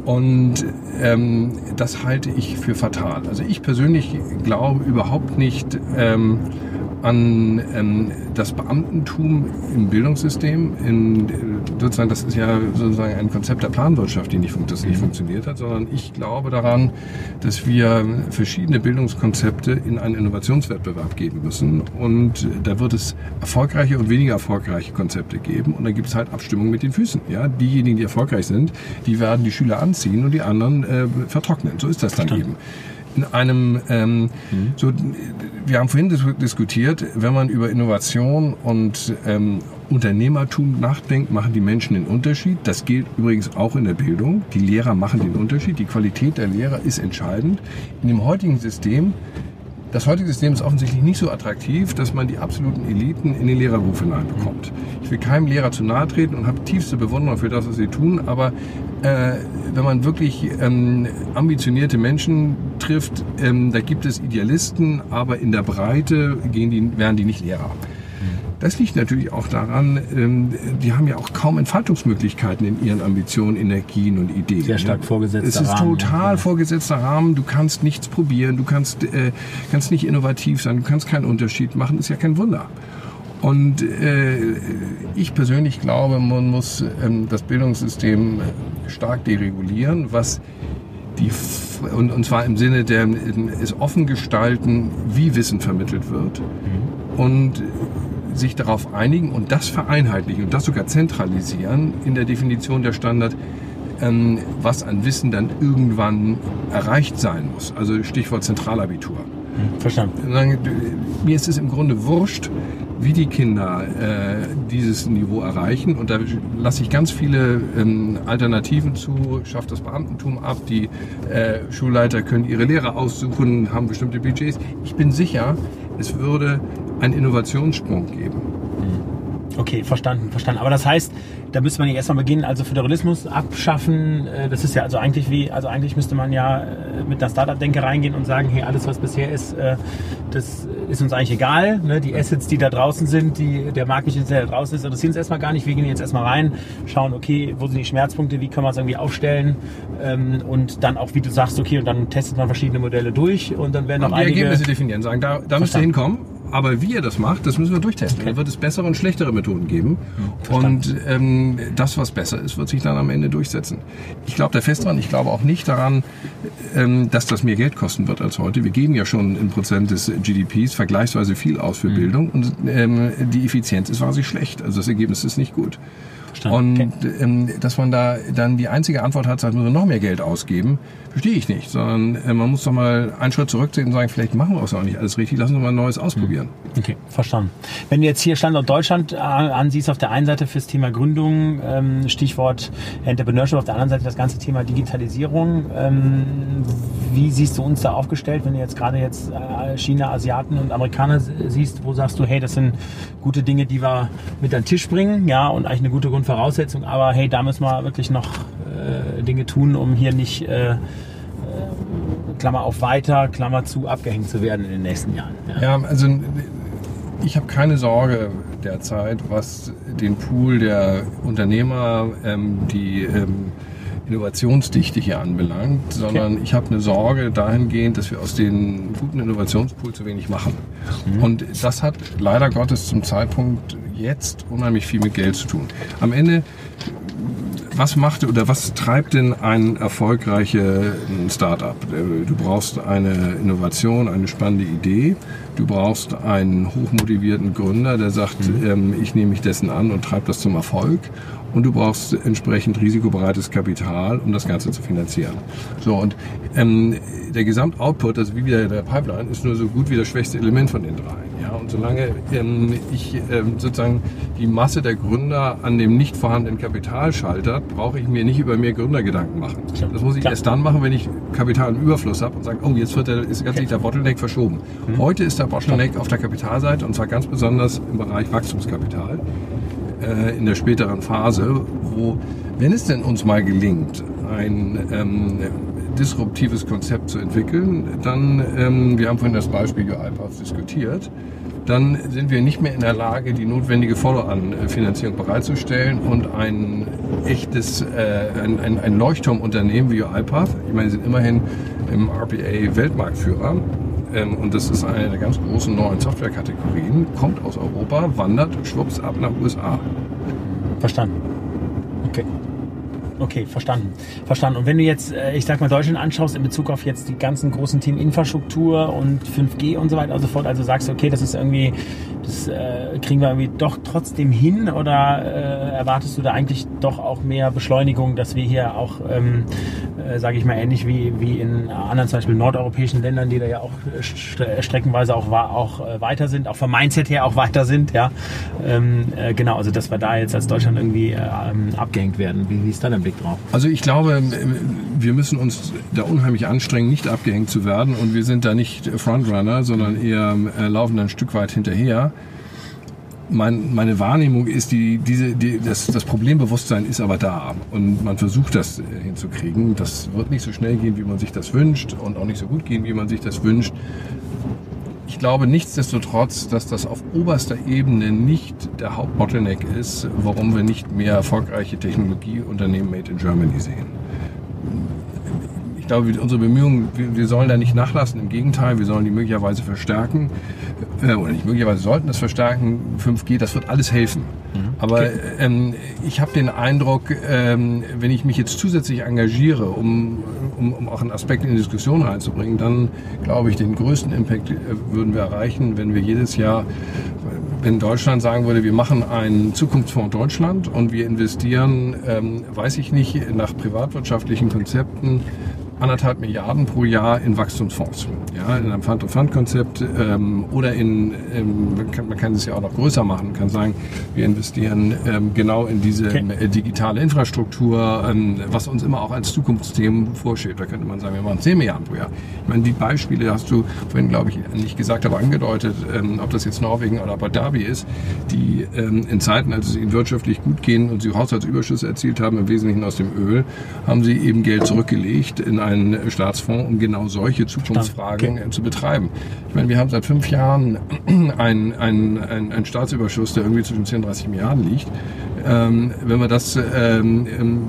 [SPEAKER 3] Und ähm, das halte ich für fatal. Also ich persönlich glaube überhaupt nicht, ähm, an ähm, das Beamtentum im Bildungssystem. In, sozusagen, das ist ja sozusagen ein Konzept der Planwirtschaft, die nicht, das nicht funktioniert hat, sondern ich glaube daran, dass wir verschiedene Bildungskonzepte in einen Innovationswettbewerb geben müssen. Und da wird es erfolgreiche und weniger erfolgreiche Konzepte geben. Und dann gibt es halt Abstimmung mit den Füßen. Ja? Diejenigen, die erfolgreich sind, die werden die Schüler anziehen und die anderen äh, vertrocknen. So ist das dann Verstanden. eben einem, ähm, mhm. so, wir haben vorhin diskutiert, wenn man über Innovation und ähm, Unternehmertum nachdenkt, machen die Menschen den Unterschied. Das gilt übrigens auch in der Bildung. Die Lehrer machen den Unterschied. Die Qualität der Lehrer ist entscheidend. In dem heutigen System das heutige System ist offensichtlich nicht so attraktiv, dass man die absoluten Eliten in den Lehrerberuf hineinbekommt. Ich will keinem Lehrer zu nahe treten und habe tiefste Bewunderung für das, was sie tun, aber äh, wenn man wirklich ähm, ambitionierte Menschen trifft, ähm, da gibt es Idealisten, aber in der Breite gehen die, werden die nicht Lehrer. Das liegt natürlich auch daran, ähm, die haben ja auch kaum Entfaltungsmöglichkeiten in ihren Ambitionen, Energien und Ideen.
[SPEAKER 2] Sehr stark vorgesetzter
[SPEAKER 3] Rahmen. Es ist Rahmen, total ja. vorgesetzter Rahmen. Du kannst nichts probieren, du kannst, äh, kannst nicht innovativ sein, du kannst keinen Unterschied machen, ist ja kein Wunder. Und äh, ich persönlich glaube, man muss ähm, das Bildungssystem stark deregulieren, was die und, und zwar im Sinne der es offen gestalten, wie Wissen vermittelt wird. Mhm. Und sich darauf einigen und das vereinheitlichen und das sogar zentralisieren in der Definition der Standard, ähm, was an Wissen dann irgendwann erreicht sein muss. Also Stichwort Zentralabitur.
[SPEAKER 2] Verstanden.
[SPEAKER 3] Mir ist es im Grunde wurscht, wie die Kinder äh, dieses Niveau erreichen. Und da lasse ich ganz viele ähm, Alternativen zu, schafft das Beamtentum ab, die äh, Schulleiter können ihre Lehrer aussuchen, haben bestimmte Budgets. Ich bin sicher, es würde einen Innovationssprung geben.
[SPEAKER 2] Okay, verstanden, verstanden. Aber das heißt, da müsste man ja erstmal beginnen, also Föderalismus abschaffen. Äh, das ist ja also eigentlich wie, also eigentlich müsste man ja äh, mit einer Startup-Denke reingehen und sagen, hey, alles was bisher ist, äh, das ist uns eigentlich egal. Ne? Die Assets, die da draußen sind, die, der Markt, der da draußen ist, interessieren uns erstmal gar nicht. Wir gehen jetzt erstmal rein, schauen, okay, wo sind die Schmerzpunkte, wie können wir es irgendwie aufstellen ähm, und dann auch, wie du sagst, okay, und dann testet man verschiedene Modelle durch und dann werden auch einige...
[SPEAKER 3] Die Ergebnisse definieren, sagen, da, da müsst ihr hinkommen aber wie ihr das macht, das müssen wir durchtesten. Okay. Dann wird es bessere und schlechtere Methoden geben. und ähm, das, was besser ist, wird sich dann am Ende durchsetzen. Ich glaube da fest dran. Ich glaube auch nicht daran, ähm, dass das mehr Geld kosten wird als heute. Wir geben ja schon in Prozent des GDPs vergleichsweise viel aus für mhm. Bildung und ähm, die Effizienz ist quasi schlecht. Also das Ergebnis ist nicht gut. Verstanden. Und okay. ähm, dass man da dann die einzige Antwort hat, sagt, müssen wir noch mehr Geld ausgeben, verstehe ich nicht. Sondern äh, man muss doch mal einen Schritt zurückziehen und sagen, vielleicht machen wir es auch nicht alles richtig, lassen wir mal ein Neues ausprobieren.
[SPEAKER 2] Mhm. Okay, verstanden. Wenn du jetzt hier Standort Deutschland ansiehst, auf der einen Seite fürs Thema Gründung, ähm, Stichwort Entrepreneurship, auf der anderen Seite das ganze Thema Digitalisierung. Ähm, wie siehst du uns da aufgestellt, wenn du jetzt gerade jetzt äh, China, Asiaten und Amerikaner siehst, wo sagst du, hey, das sind gute Dinge, die wir mit an den Tisch bringen, ja, und eigentlich eine gute Grundvoraussetzung, aber hey, da müssen wir wirklich noch äh, Dinge tun, um hier nicht äh, äh Klammer auf weiter, Klammer zu, abgehängt zu werden in den nächsten Jahren.
[SPEAKER 3] Ja, ja also ich habe keine Sorge derzeit, was den Pool der Unternehmer, ähm, die ähm, Innovationsdichte hier anbelangt, sondern okay. ich habe eine Sorge dahingehend, dass wir aus den guten Innovationspool zu wenig machen. Mhm. Und das hat leider Gottes zum Zeitpunkt jetzt unheimlich viel mit Geld zu tun. Am Ende was macht oder was treibt denn ein erfolgreiches Startup? Du brauchst eine Innovation, eine spannende Idee Du brauchst einen hochmotivierten Gründer, der sagt, mhm. ähm, ich nehme mich dessen an und treibe das zum Erfolg und du brauchst entsprechend risikobereites Kapital, um das Ganze zu finanzieren. So und ähm, der Gesamtoutput, also wie wieder der Pipeline, ist nur so gut wie das schwächste Element von den drei. Ja, und solange ähm, ich ähm, sozusagen die Masse der Gründer an dem nicht vorhandenen Kapital schaltert, brauche ich mir nicht über mehr Gründergedanken machen. Das muss ich Klar. erst dann machen, wenn ich Kapital im Überfluss habe und sage, oh, jetzt wird der, ist ganz okay. der Bottleneck verschoben. Mhm. Heute ist der Bottleneck auf der Kapitalseite und zwar ganz besonders im Bereich Wachstumskapital äh, in der späteren Phase, wo, wenn es denn uns mal gelingt, ein ähm, disruptives Konzept zu entwickeln, dann, ähm, wir haben vorhin das Beispiel UiPath diskutiert, dann sind wir nicht mehr in der Lage, die notwendige Follow-on-Finanzierung bereitzustellen und ein echtes, äh, ein, ein, ein Leuchtturmunternehmen wie UiPath, ich meine, sie sind immerhin im RPA Weltmarktführer, ähm, und das ist eine der ganz großen neuen Softwarekategorien, kommt aus Europa, wandert schwupps ab nach USA.
[SPEAKER 2] Verstanden. Okay. Okay, verstanden. Verstanden. Und wenn du jetzt, äh, ich sag mal, Deutschland anschaust in Bezug auf jetzt die ganzen großen Themen Infrastruktur und 5G und so weiter und so fort, also sagst du, okay, das ist irgendwie, das äh, kriegen wir irgendwie doch trotzdem hin oder äh, erwartest du da eigentlich doch auch mehr Beschleunigung, dass wir hier auch ähm, äh, sage ich mal, ähnlich wie, wie in anderen zum Beispiel nordeuropäischen Ländern, die da ja auch streckenweise auch, auch äh, weiter sind, auch vom Mindset her auch weiter sind, ja. Ähm, äh, genau, also dass wir da jetzt als Deutschland irgendwie äh, ähm, abgehängt werden. Wie, wie ist da dein Blick drauf?
[SPEAKER 3] Also ich glaube, wir müssen uns da unheimlich anstrengen, nicht abgehängt zu werden und wir sind da nicht Frontrunner, sondern eher äh, laufen ein Stück weit hinterher mein, meine Wahrnehmung ist, die, diese, die, das, das Problembewusstsein ist aber da und man versucht das äh, hinzukriegen. Das wird nicht so schnell gehen, wie man sich das wünscht und auch nicht so gut gehen, wie man sich das wünscht. Ich glaube nichtsdestotrotz, dass das auf oberster Ebene nicht der Hauptbottleneck ist, warum wir nicht mehr erfolgreiche Technologieunternehmen made in Germany sehen. Ich glaube, unsere Bemühungen, wir sollen da nicht nachlassen. Im Gegenteil, wir sollen die möglicherweise verstärken. Äh, oder nicht möglicherweise sollten das verstärken. 5G, das wird alles helfen. Mhm. Aber okay. ähm, ich habe den Eindruck, ähm, wenn ich mich jetzt zusätzlich engagiere, um, um, um auch einen Aspekt in die Diskussion reinzubringen, dann glaube ich, den größten Impact äh, würden wir erreichen, wenn wir jedes Jahr wenn Deutschland sagen würde, wir machen einen Zukunftsfonds Deutschland und wir investieren, ähm, weiß ich nicht, nach privatwirtschaftlichen Konzepten anderthalb Milliarden pro Jahr in Wachstumsfonds. Ja, in einem Fund-to-Fund-Konzept ähm, oder in, ähm, man, kann, es ja auch noch größer machen, man kann sagen, wir investieren ähm, genau in diese okay. äh, digitale Infrastruktur, ähm, was uns immer auch als Zukunftsthemen vorsteht. Da könnte man sagen, wir machen 10 Milliarden pro Jahr. Ich meine, die Beispiele hast du vorhin, glaube ich, nicht gesagt, aber angedeutet, ähm, ob das jetzt Norwegen oder Abu Dhabi ist, die ähm, in Zeiten, als es ihnen wirtschaftlich gut gehen und sie Haushaltsüberschüsse erzielt haben, im Wesentlichen aus dem Öl, haben sie eben Geld zurückgelegt in einen Staatsfonds, um genau solche Zukunftsfragen okay. zu betreiben. Ich meine, wir haben seit fünf Jahren einen, einen, einen, einen Staatsüberschuss, der irgendwie zwischen 10 und 30 Milliarden liegt. Ähm, wenn wir das ähm, ähm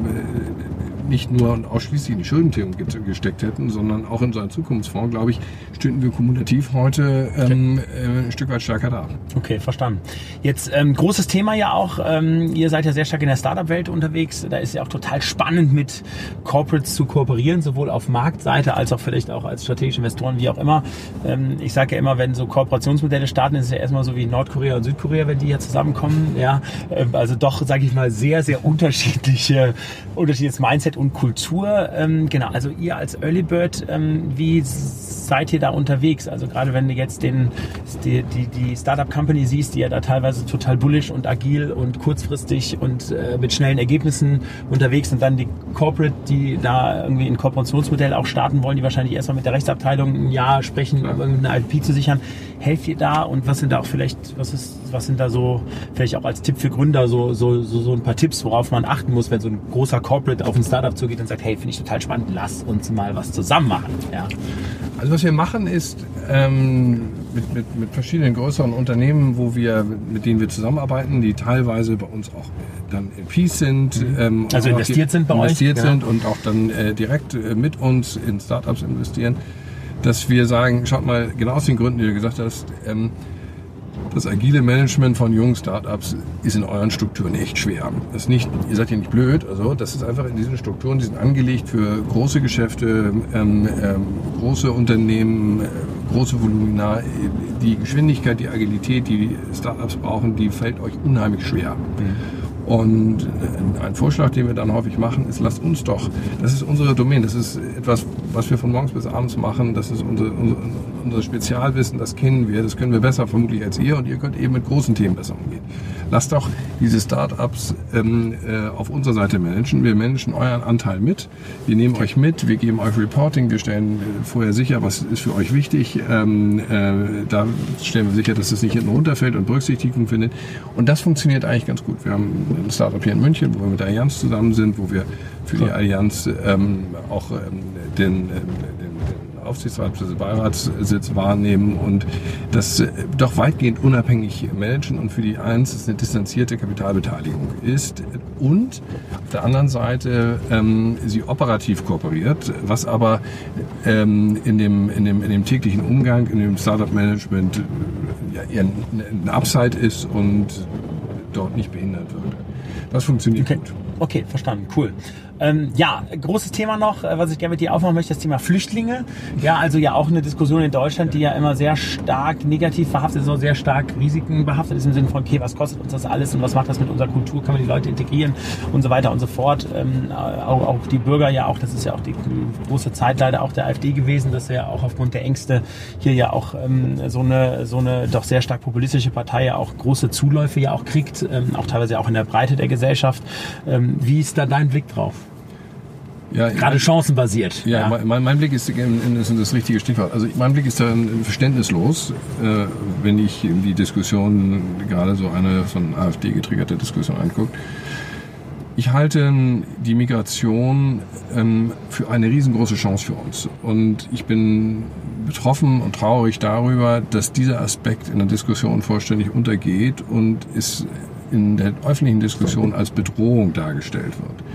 [SPEAKER 3] nicht nur und ausschließlich in die Schuldentilgung gesteckt hätten, sondern auch in so einen Zukunftsfonds, glaube ich, stünden wir kumulativ heute ähm, äh, ein Stück weit stärker da.
[SPEAKER 2] Okay, verstanden. Jetzt ähm, großes Thema ja auch, ähm, ihr seid ja sehr stark in der Startup-Welt unterwegs. Da ist ja auch total spannend mit Corporates zu kooperieren, sowohl auf Marktseite als auch vielleicht auch als strategische Investoren, wie auch immer. Ähm, ich sage ja immer, wenn so Kooperationsmodelle starten, ist es ja erstmal so wie Nordkorea und Südkorea, wenn die hier zusammenkommen. Ja, ähm, also doch, sage ich mal, sehr, sehr unterschiedliche, unterschiedliches Mindset und Kultur. Ähm, genau, also ihr als Early Bird, ähm, wie seid ihr da unterwegs? Also gerade wenn du jetzt den, die, die, die Startup Company siehst, die ja da teilweise total bullish und agil und kurzfristig und äh, mit schnellen Ergebnissen unterwegs sind, dann die Corporate, die da irgendwie ein Kooperationsmodell auch starten wollen, die wahrscheinlich erstmal mit der Rechtsabteilung ein Jahr sprechen, um irgendeine IP zu sichern. Helft ihr da und was sind da auch vielleicht, was ist, was sind da so, vielleicht auch als Tipp für Gründer so, so, so, so ein paar Tipps, worauf man achten muss, wenn so ein großer Corporate auf ein Startup zugeht und sagt, hey, finde ich total spannend, lass uns mal was zusammen machen. Ja.
[SPEAKER 3] Also was wir machen ist, ähm, mit, mit, mit verschiedenen größeren Unternehmen, wo wir, mit denen wir zusammenarbeiten, die teilweise bei uns auch dann in Peace sind.
[SPEAKER 2] Mhm. Ähm, also investiert sind bei
[SPEAKER 3] investiert euch? Investiert sind und auch dann äh, direkt äh, mit uns in Startups investieren, dass wir sagen, schaut mal, genau aus den Gründen, die du gesagt hast, ähm, das agile Management von jungen Startups ist in euren Strukturen echt schwer. Das ist nicht, ihr seid ja nicht blöd, also das ist einfach in diesen Strukturen, die sind angelegt für große Geschäfte, ähm, ähm, große Unternehmen, äh, große Volumina. Die Geschwindigkeit, die Agilität, die Startups brauchen, die fällt euch unheimlich schwer. Mhm. Und ein Vorschlag, den wir dann häufig machen, ist, lasst uns doch, das ist unsere Domain, das ist etwas, was wir von morgens bis abends machen, das ist unser, unser, unser Spezialwissen, das kennen wir, das können wir besser vermutlich als ihr und ihr könnt eben mit großen Themen besser umgehen. Lasst doch diese Startups ähm, äh, auf unserer Seite managen. Wir managen euren Anteil mit. Wir nehmen euch mit, wir geben euch Reporting, wir stellen äh, vorher sicher, was ist für euch wichtig. Ähm, äh, da stellen wir sicher, dass es nicht hinten runterfällt und Berücksichtigung findet. Und das funktioniert eigentlich ganz gut. Wir haben ein Startup hier in München, wo wir mit der Allianz zusammen sind, wo wir für die Allianz ähm, auch ähm, den, ähm, den Aufsichtsrat. Beiratssitz wahrnehmen und das äh, doch weitgehend unabhängig managen und für die eins ist eine distanzierte Kapitalbeteiligung ist und auf der anderen Seite ähm, sie operativ kooperiert, was aber ähm, in, dem, in, dem, in dem täglichen Umgang, in dem Startup-Management äh, ja, eher ein Upside ist und dort nicht behindert wird. Das funktioniert
[SPEAKER 2] okay.
[SPEAKER 3] gut.
[SPEAKER 2] Okay, verstanden. Cool. Ähm, ja, großes Thema noch, äh, was ich gerne mit dir aufmachen möchte, das Thema Flüchtlinge. Ja, also ja auch eine Diskussion in Deutschland, die ja immer sehr stark negativ behaftet ist, auch sehr stark Risiken behaftet ist im Sinne von, okay, was kostet uns das alles und was macht das mit unserer Kultur, kann man die Leute integrieren und so weiter und so fort. Ähm, auch, auch die Bürger ja auch, das ist ja auch die große Zeit leider auch der AfD gewesen, dass ja auch aufgrund der Ängste hier ja auch ähm, so eine so eine doch sehr stark populistische Partei ja auch große Zuläufe ja auch kriegt, ähm, auch teilweise auch in der Breite der Gesellschaft. Ähm, wie ist da dein Blick drauf?
[SPEAKER 3] Ja,
[SPEAKER 2] Gerade chancenbasiert.
[SPEAKER 3] Ja, ja. Mein, mein, Blick ist, ist das richtige Stichwort. Also mein Blick ist dann verständnislos, äh, wenn ich die Diskussion, gerade so eine von AfD getriggerte Diskussion angucke. Ich halte die Migration ähm, für eine riesengroße Chance für uns. Und ich bin betroffen und traurig darüber, dass dieser Aspekt in der Diskussion vollständig untergeht und es in der öffentlichen Diskussion als Bedrohung dargestellt wird.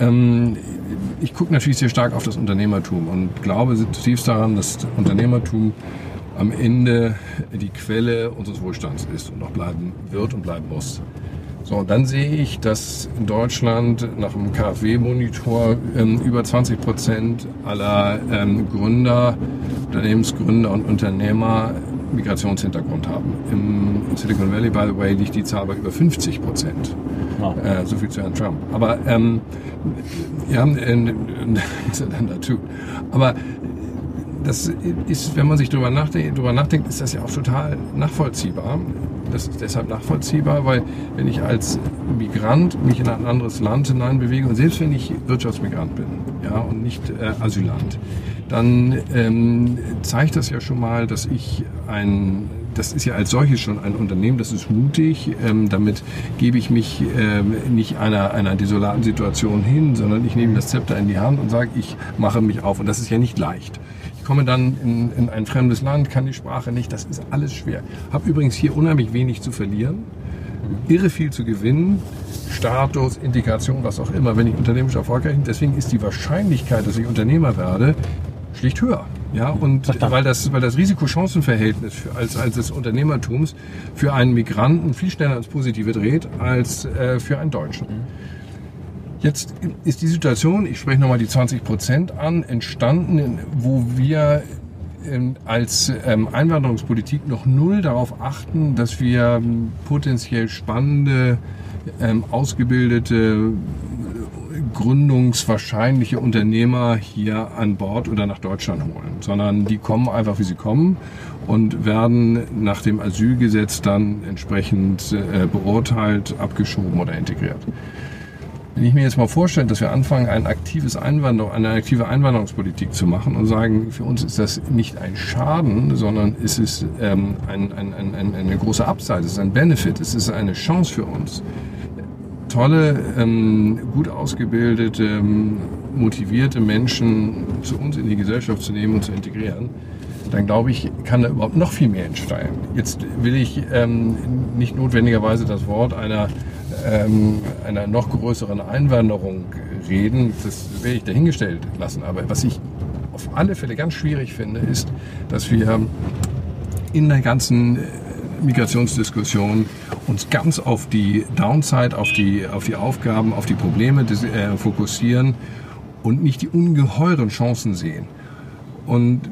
[SPEAKER 3] Ähm, ich gucke natürlich sehr stark auf das Unternehmertum und glaube zutiefst daran, dass Unternehmertum am Ende die Quelle unseres Wohlstands ist und auch bleiben wird und bleiben muss. So, und dann sehe ich, dass in Deutschland nach dem KfW-Monitor ähm, über 20 Prozent aller ähm, Gründer, Unternehmensgründer und Unternehmer Migrationshintergrund haben. Im Silicon Valley, by the way, liegt die Zahl bei über 50 Prozent. Wow. Äh, so viel zu Herrn Trump. Aber ähm, ja, äh, dazu. Aber das ist, wenn man sich darüber nachdenkt, darüber nachdenkt, ist das ja auch total nachvollziehbar. Das ist deshalb nachvollziehbar, weil wenn ich als Migrant mich in ein anderes Land hineinbewege und selbst wenn ich Wirtschaftsmigrant bin, ja, und nicht äh, Asylant, dann ähm, zeigt das ja schon mal, dass ich ein das ist ja als solches schon ein Unternehmen, das ist mutig. Ähm, damit gebe ich mich ähm, nicht einer, einer desolaten Situation hin, sondern ich nehme das Zepter in die Hand und sage, ich mache mich auf. Und das ist ja nicht leicht. Ich komme dann in, in ein fremdes Land, kann die Sprache nicht, das ist alles schwer. Habe übrigens hier unheimlich wenig zu verlieren, irre viel zu gewinnen. Status, Integration, was auch immer, wenn ich unternehmerisch erfolgreich bin. Deswegen ist die Wahrscheinlichkeit, dass ich Unternehmer werde, schlicht höher. Ja, und weil das, weil das Risiko-Chancen-Verhältnis als, als des Unternehmertums für einen Migranten viel schneller ins Positive dreht als äh, für einen Deutschen. Jetzt ist die Situation, ich spreche nochmal die 20 Prozent an, entstanden, wo wir ähm, als ähm, Einwanderungspolitik noch null darauf achten, dass wir ähm, potenziell spannende, ausgebildete gründungswahrscheinliche Unternehmer hier an Bord oder nach Deutschland holen, sondern die kommen einfach, wie sie kommen und werden nach dem Asylgesetz dann entsprechend äh, beurteilt, abgeschoben oder integriert. Wenn ich mir jetzt mal vorstelle, dass wir anfangen, ein aktives Einwanderung, eine aktive Einwanderungspolitik zu machen und sagen, für uns ist das nicht ein Schaden, sondern es ist ähm, ein, ein, ein, eine große Upside, es ist ein Benefit, es ist eine Chance für uns tolle, ähm, gut ausgebildete, ähm, motivierte Menschen zu uns in die Gesellschaft zu nehmen und zu integrieren, dann glaube ich, kann da überhaupt noch viel mehr entsteigen. Jetzt will ich ähm, nicht notwendigerweise das Wort einer, ähm, einer noch größeren Einwanderung reden, das werde ich dahingestellt lassen. Aber was ich auf alle Fälle ganz schwierig finde, ist, dass wir in der ganzen Migrationsdiskussion uns ganz auf die Downside, auf die, auf die Aufgaben, auf die Probleme des, äh, fokussieren und nicht die ungeheuren Chancen sehen. Und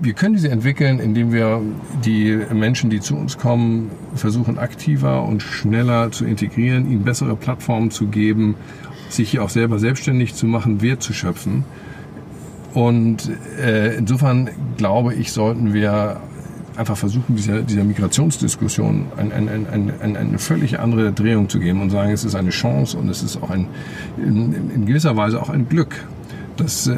[SPEAKER 3] wir können diese entwickeln, indem wir die Menschen, die zu uns kommen, versuchen aktiver und schneller zu integrieren, ihnen bessere Plattformen zu geben, sich hier auch selber selbstständig zu machen, Wert zu schöpfen. Und äh, insofern glaube ich, sollten wir einfach versuchen, dieser, dieser Migrationsdiskussion ein, ein, ein, ein, eine völlig andere Drehung zu geben und sagen, es ist eine Chance und es ist auch ein, in, in gewisser Weise auch ein Glück, dass äh,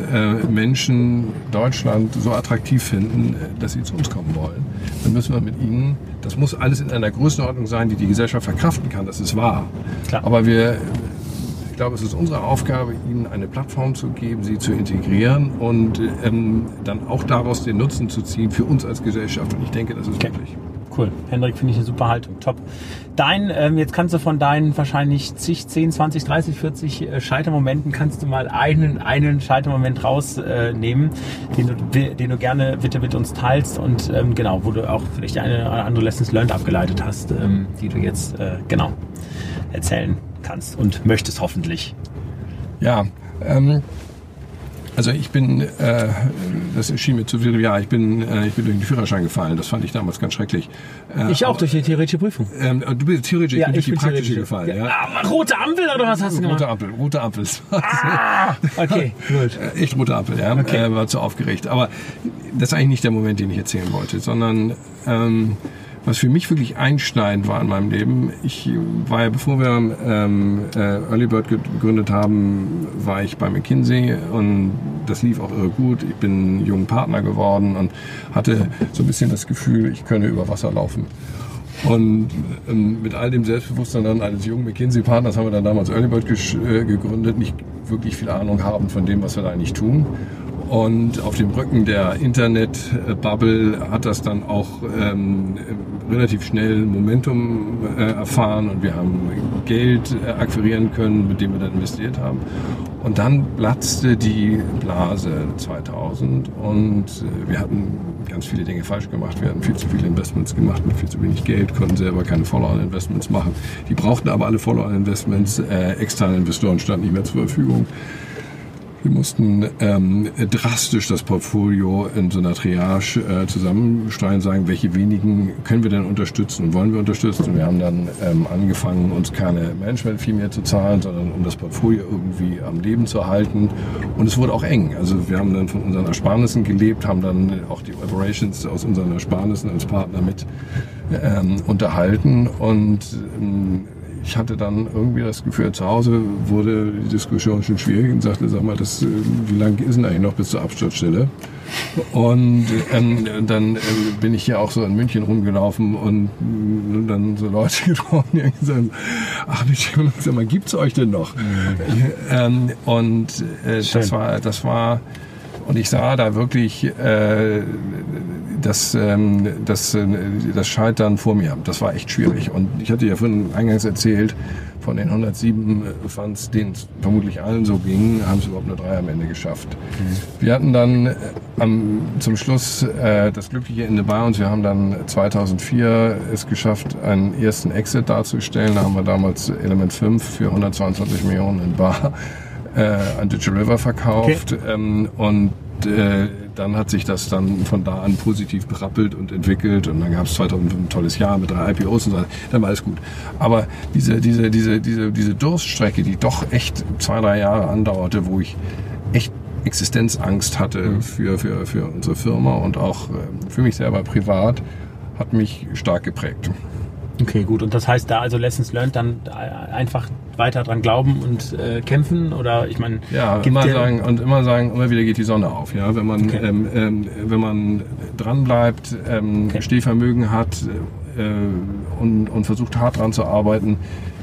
[SPEAKER 3] Menschen Deutschland so attraktiv finden, äh, dass sie zu uns kommen wollen. Dann müssen wir mit ihnen, das muss alles in einer Größenordnung sein, die die Gesellschaft verkraften kann, das ist wahr. Klar. Aber wir, ich glaube, es ist unsere Aufgabe, ihnen eine Plattform zu geben, sie zu integrieren und ähm, dann auch daraus den Nutzen zu ziehen für uns als Gesellschaft. Und ich denke, das ist okay. möglich
[SPEAKER 2] cool. Hendrik, finde ich eine super Haltung. Top. Dein, ähm, jetzt kannst du von deinen wahrscheinlich zig, 10, 20, 30, 40 äh, Scheitermomenten, kannst du mal einen, einen Scheitermoment rausnehmen, äh, den, du, den du gerne bitte mit uns teilst und ähm, genau, wo du auch vielleicht eine oder andere Lessons learned abgeleitet hast, ähm, die du jetzt äh, genau erzählen kannst und möchtest hoffentlich.
[SPEAKER 3] Ja, ähm, also ich bin, äh, das erschien mir zu viel, ja, ich bin, äh, ich bin durch den Führerschein gefallen. Das fand ich damals ganz schrecklich.
[SPEAKER 2] Äh, ich auch durch die theoretische Prüfung.
[SPEAKER 3] Ähm, du bist theoretisch, ich ja, bin durch die praktische gefallen. Ja.
[SPEAKER 2] ja. rote Ampel oder was hast du gemacht?
[SPEAKER 3] Rote Ampel, rote Ampel.
[SPEAKER 2] Ah, okay,
[SPEAKER 3] gut. Äh, echt rote Ampel, ja. Okay. Äh, war zu aufgeregt. Aber das ist eigentlich nicht der Moment, den ich erzählen wollte, sondern ähm, was für mich wirklich einschneidend war in meinem Leben, ich war ja, bevor wir ähm, äh, Early Bird gegründet haben, war ich bei McKinsey und das lief auch irre gut. Ich bin jungen Partner geworden und hatte so ein bisschen das Gefühl, ich könne über Wasser laufen. Und ähm, mit all dem Selbstbewusstsein dann eines jungen McKinsey-Partners haben wir dann damals Early Bird äh, gegründet, nicht wirklich viel Ahnung haben von dem, was wir da eigentlich tun. Und auf dem Rücken der Internet-Bubble hat das dann auch ähm, relativ schnell Momentum äh, erfahren und wir haben Geld äh, akquirieren können, mit dem wir dann investiert haben. Und dann platzte die Blase 2000 und äh, wir hatten ganz viele Dinge falsch gemacht. Wir hatten viel zu viele Investments gemacht mit viel zu wenig Geld, konnten selber keine Follow-on-Investments machen. Die brauchten aber alle Follow-on-Investments. Äh, externe Investoren standen nicht mehr zur Verfügung. Wir mussten ähm, drastisch das Portfolio in so einer Triage äh, zusammensteuern, sagen, welche wenigen können wir denn unterstützen und wollen wir unterstützen. Wir haben dann ähm, angefangen, uns keine Management-Fee mehr zu zahlen, sondern um das Portfolio irgendwie am Leben zu halten. Und es wurde auch eng. Also wir haben dann von unseren Ersparnissen gelebt, haben dann auch die Operations aus unseren Ersparnissen als Partner mit ähm, unterhalten und ähm, ich hatte dann irgendwie das Gefühl, zu Hause wurde die Diskussion schon schwierig und sagte, sag mal, das, äh, wie lange ist denn eigentlich noch bis zur Absturzstelle? Und ähm, dann äh, bin ich hier auch so in München rumgelaufen und äh, dann so Leute getroffen, die gesagt ach sag mal, gibt's euch denn noch? Mhm. Ähm, und äh, das war, das war, und ich sah da wirklich äh, das, ähm, das, äh, das Scheitern vor mir. Das war echt schwierig. Und ich hatte ja vorhin eingangs erzählt, von den 107 Funds, denen es vermutlich allen so ging, haben es überhaupt nur drei am Ende geschafft. Mhm. Wir hatten dann äh, am, zum Schluss äh, das glückliche Ende bei uns. Wir haben dann 2004 es geschafft, einen ersten Exit darzustellen. Da haben wir damals Element 5 für 122 Millionen in Bar äh, an Digital River verkauft. Okay. Ähm, und äh, dann hat sich das dann von da an positiv berappelt und entwickelt und dann gab es 2005 ein tolles Jahr mit drei IPOs und so, dann war alles gut. Aber diese, diese, diese, diese, diese Durststrecke, die doch echt zwei, drei Jahre andauerte, wo ich echt Existenzangst hatte mhm. für, für, für unsere Firma und auch ähm, für mich selber privat, hat mich stark geprägt.
[SPEAKER 2] Okay, gut. Und das heißt da also Lessons learned dann einfach weiter dran glauben und äh, kämpfen oder ich meine
[SPEAKER 3] ja immer sagen und immer sagen immer wieder geht die Sonne auf ja wenn man okay. ähm, ähm, wenn man dran bleibt ähm, okay. Stehvermögen hat äh, und, und versucht hart dran zu arbeiten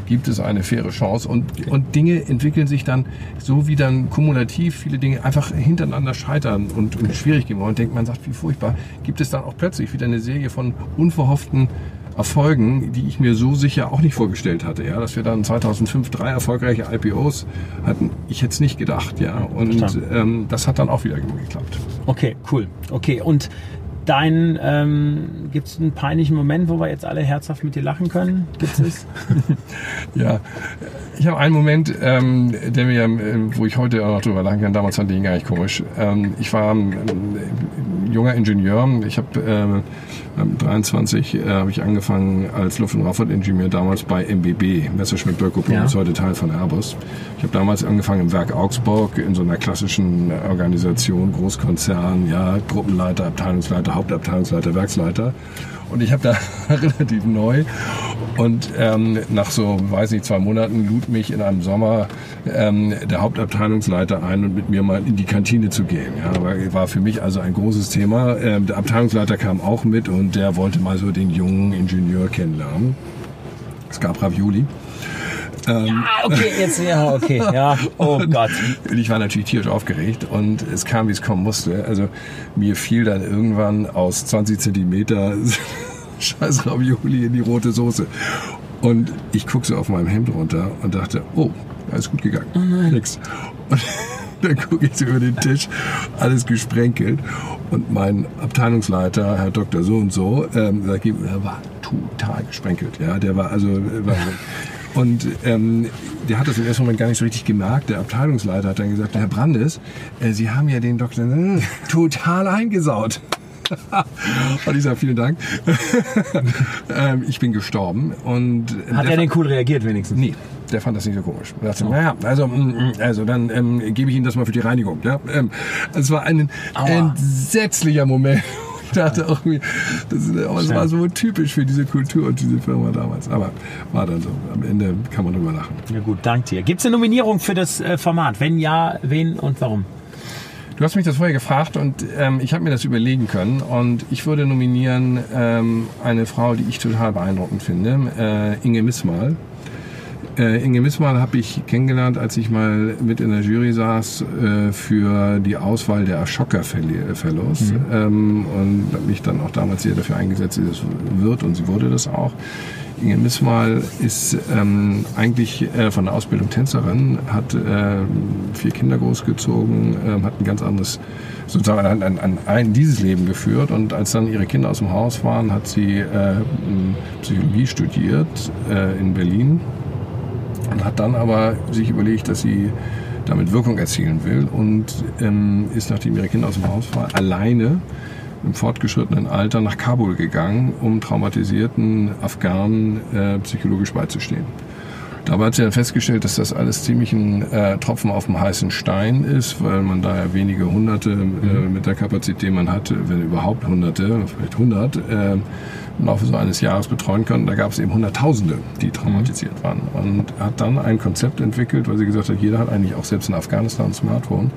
[SPEAKER 3] gibt es eine faire Chance und, okay. und Dinge entwickeln sich dann so wie dann kumulativ viele Dinge einfach hintereinander scheitern und, und schwierig gehen und denkt man sagt wie furchtbar gibt es dann auch plötzlich wieder eine Serie von unverhofften Erfolgen, die ich mir so sicher auch nicht vorgestellt hatte. Ja, dass wir dann 2005 drei erfolgreiche IPOs hatten, ich hätte es nicht gedacht. Ja, und ähm, das hat dann auch wieder geklappt.
[SPEAKER 2] Okay, cool. Okay, und dein, ähm, gibt es einen peinlichen Moment, wo wir jetzt alle herzhaft mit dir lachen können? Gibt es?
[SPEAKER 3] ja, ich habe einen Moment, ähm, der mir, äh, wo ich heute auch noch drüber lachen kann. Damals fand ich ihn gar nicht komisch. Ähm, ich war ein, junger Ingenieur. Ich habe äh, 23 äh, habe ich angefangen als Luft- und Raumfahrtingenieur damals bei MBB, Messerschmitt Böckhoff, ja. ist heute Teil von Airbus. Ich habe damals angefangen im Werk Augsburg in so einer klassischen Organisation, Großkonzern, ja, Gruppenleiter, Abteilungsleiter, Hauptabteilungsleiter, Werksleiter. Und ich habe da relativ neu und ähm, nach so, weiß nicht, zwei Monaten lud mich in einem Sommer ähm, der Hauptabteilungsleiter ein und mit mir mal in die Kantine zu gehen. Ja, war für mich also ein großes Thema. Ähm, der Abteilungsleiter kam auch mit und der wollte mal so den jungen Ingenieur kennenlernen. Es gab Ravioli.
[SPEAKER 2] Ähm, ja, okay, jetzt, ja, okay, ja, oh
[SPEAKER 3] und,
[SPEAKER 2] Gott.
[SPEAKER 3] Und ich war natürlich tierisch aufgeregt und es kam, wie es kommen musste. Also mir fiel dann irgendwann aus 20 Zentimeter scheiß Ravioli in die rote Soße. Und ich guckte so auf meinem Hemd runter und dachte, oh, alles gut gegangen. Oh nein. Nix. Und dann gucke ich so über den Tisch, alles gesprenkelt. Und mein Abteilungsleiter, Herr Dr. So und so, ähm, der war total gesprenkelt. Ja, der war also, war, und ähm, der hat das im ersten Moment gar nicht so richtig gemerkt. Der Abteilungsleiter hat dann gesagt, Herr Brandes, äh, Sie haben ja den Doktor äh, total eingesaut. und ich sage vielen Dank. ähm, ich bin gestorben. Und
[SPEAKER 2] Hat er denn cool reagiert wenigstens?
[SPEAKER 3] Nee, der fand das nicht so komisch. Er dachte, naja, also, mm, mm, also dann ähm, gebe ich Ihnen das mal für die Reinigung. Ja? Ähm, es war ein Aua. entsetzlicher Moment dachte auch das, das war so typisch für diese Kultur und diese Firma damals. Aber war dann so. Am Ende kann man drüber lachen.
[SPEAKER 2] Ja gut, danke dir. Gibt es eine Nominierung für das äh, Format? Wenn ja, wen und warum?
[SPEAKER 3] Du hast mich das vorher gefragt und ähm, ich habe mir das überlegen können und ich würde nominieren ähm, eine Frau, die ich total beeindruckend finde, äh, Inge Missmal. Äh, Inge Missmal habe ich kennengelernt, als ich mal mit in der Jury saß äh, für die Auswahl der Ashoka Fellows mhm. ähm, und habe mich dann auch damals sehr dafür eingesetzt, dass es wird und sie wurde das auch. Inge Missmal ist ähm, eigentlich äh, von der Ausbildung Tänzerin, hat äh, vier Kinder großgezogen, äh, hat ein ganz anderes sozusagen an, an, an ein, dieses Leben geführt und als dann ihre Kinder aus dem Haus waren, hat sie äh, Psychologie studiert äh, in Berlin und hat dann aber sich überlegt, dass sie damit Wirkung erzielen will und ähm, ist, nachdem ihre Kinder aus dem Haus waren, alleine im fortgeschrittenen Alter nach Kabul gegangen, um traumatisierten Afghanen äh, psychologisch beizustehen. Dabei hat sie dann festgestellt, dass das alles ziemlich ein äh, Tropfen auf dem heißen Stein ist, weil man da ja wenige Hunderte äh, mhm. mit der Kapazität, die man hatte, wenn überhaupt Hunderte, vielleicht hundert, äh, im Laufe so eines Jahres betreuen können. Da gab es eben Hunderttausende, die traumatisiert waren. Und hat dann ein Konzept entwickelt, weil sie gesagt hat, jeder hat eigentlich auch selbst in Afghanistan ein Smartphone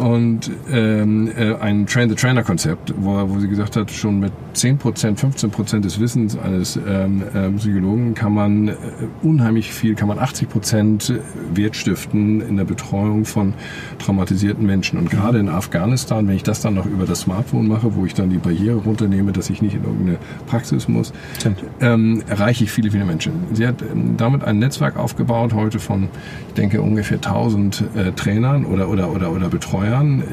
[SPEAKER 3] und ähm, äh, ein Train-the-Trainer-Konzept, wo, wo sie gesagt hat, schon mit 10%, 15% des Wissens eines ähm, äh, Psychologen kann man äh, unheimlich viel, kann man 80% Wert stiften in der Betreuung von traumatisierten Menschen. Und gerade in Afghanistan, wenn ich das dann noch über das Smartphone mache, wo ich dann die Barriere runternehme, dass ich nicht in irgendeine Praxis muss, ähm, erreiche ich viele, viele Menschen. Sie hat ähm, damit ein Netzwerk aufgebaut, heute von, ich denke, ungefähr 1000 äh, Trainern oder, oder, oder, oder Betreuern,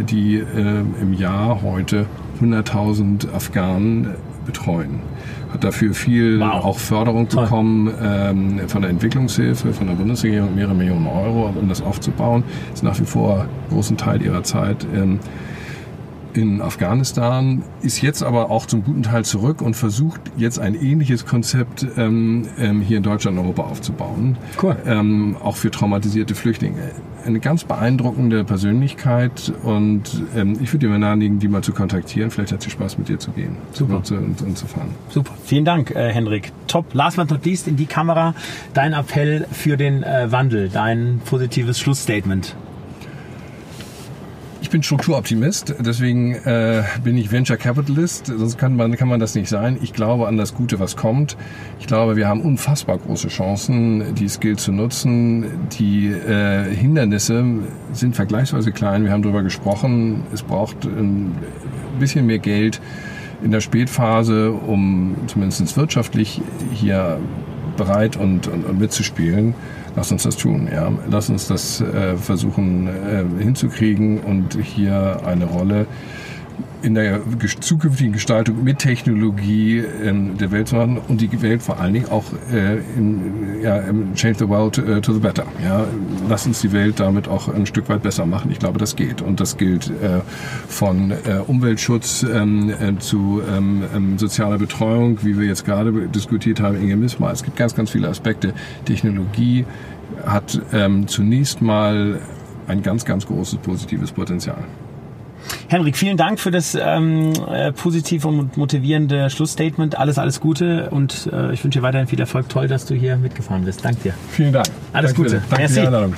[SPEAKER 3] die äh, im Jahr heute 100.000 Afghanen betreuen. Hat dafür viel wow. auch Förderung Toll. bekommen ähm, von der Entwicklungshilfe, von der Bundesregierung, mehrere Millionen Euro, um das aufzubauen. Ist nach wie vor großen Teil ihrer Zeit ähm, in Afghanistan, ist jetzt aber auch zum guten Teil zurück und versucht jetzt ein ähnliches Konzept ähm, ähm, hier in Deutschland und Europa aufzubauen. Cool. Ähm, auch für traumatisierte Flüchtlinge. Eine ganz beeindruckende Persönlichkeit und ähm, ich würde dir mal nahelegen, die mal zu kontaktieren. Vielleicht hat sie Spaß mit dir zu gehen Super. Und, und, und zu fahren.
[SPEAKER 2] Super. Vielen Dank, äh, Henrik. Top. Last but not least in die Kamera dein Appell für den äh, Wandel, dein positives Schlussstatement.
[SPEAKER 3] Ich bin Strukturoptimist, deswegen äh, bin ich Venture Capitalist, sonst kann man, kann man das nicht sein. Ich glaube an das Gute, was kommt. Ich glaube, wir haben unfassbar große Chancen, die Skill zu nutzen. Die äh, Hindernisse sind vergleichsweise klein. Wir haben darüber gesprochen. Es braucht ein bisschen mehr Geld in der Spätphase, um zumindest wirtschaftlich hier bereit und, und, und mitzuspielen. Lass uns das tun. Ja. Lass uns das äh, versuchen äh, hinzukriegen und hier eine Rolle in der zukünftigen Gestaltung mit Technologie ähm, der Welt zu machen und die Welt vor allen Dingen auch äh, in, ja, change the world äh, to the better. Ja, lass uns die Welt damit auch ein Stück weit besser machen. Ich glaube, das geht und das gilt äh, von äh, Umweltschutz ähm, äh, zu ähm, ähm sozialer Betreuung, wie wir jetzt gerade diskutiert haben, Inge Missmal. Es gibt ganz, ganz viele Aspekte. Technologie hat zunächst mal ein ganz, ganz großes positives Potenzial.
[SPEAKER 2] Henrik, vielen Dank für das ähm, äh, positive und motivierende Schlussstatement. Alles, alles Gute und äh, ich wünsche dir weiterhin viel Erfolg. Toll, dass du hier mitgefahren bist. Danke dir.
[SPEAKER 3] Vielen Dank.
[SPEAKER 2] Alles
[SPEAKER 3] Danke
[SPEAKER 2] Gute.
[SPEAKER 3] Danke Merci. für die Einladung.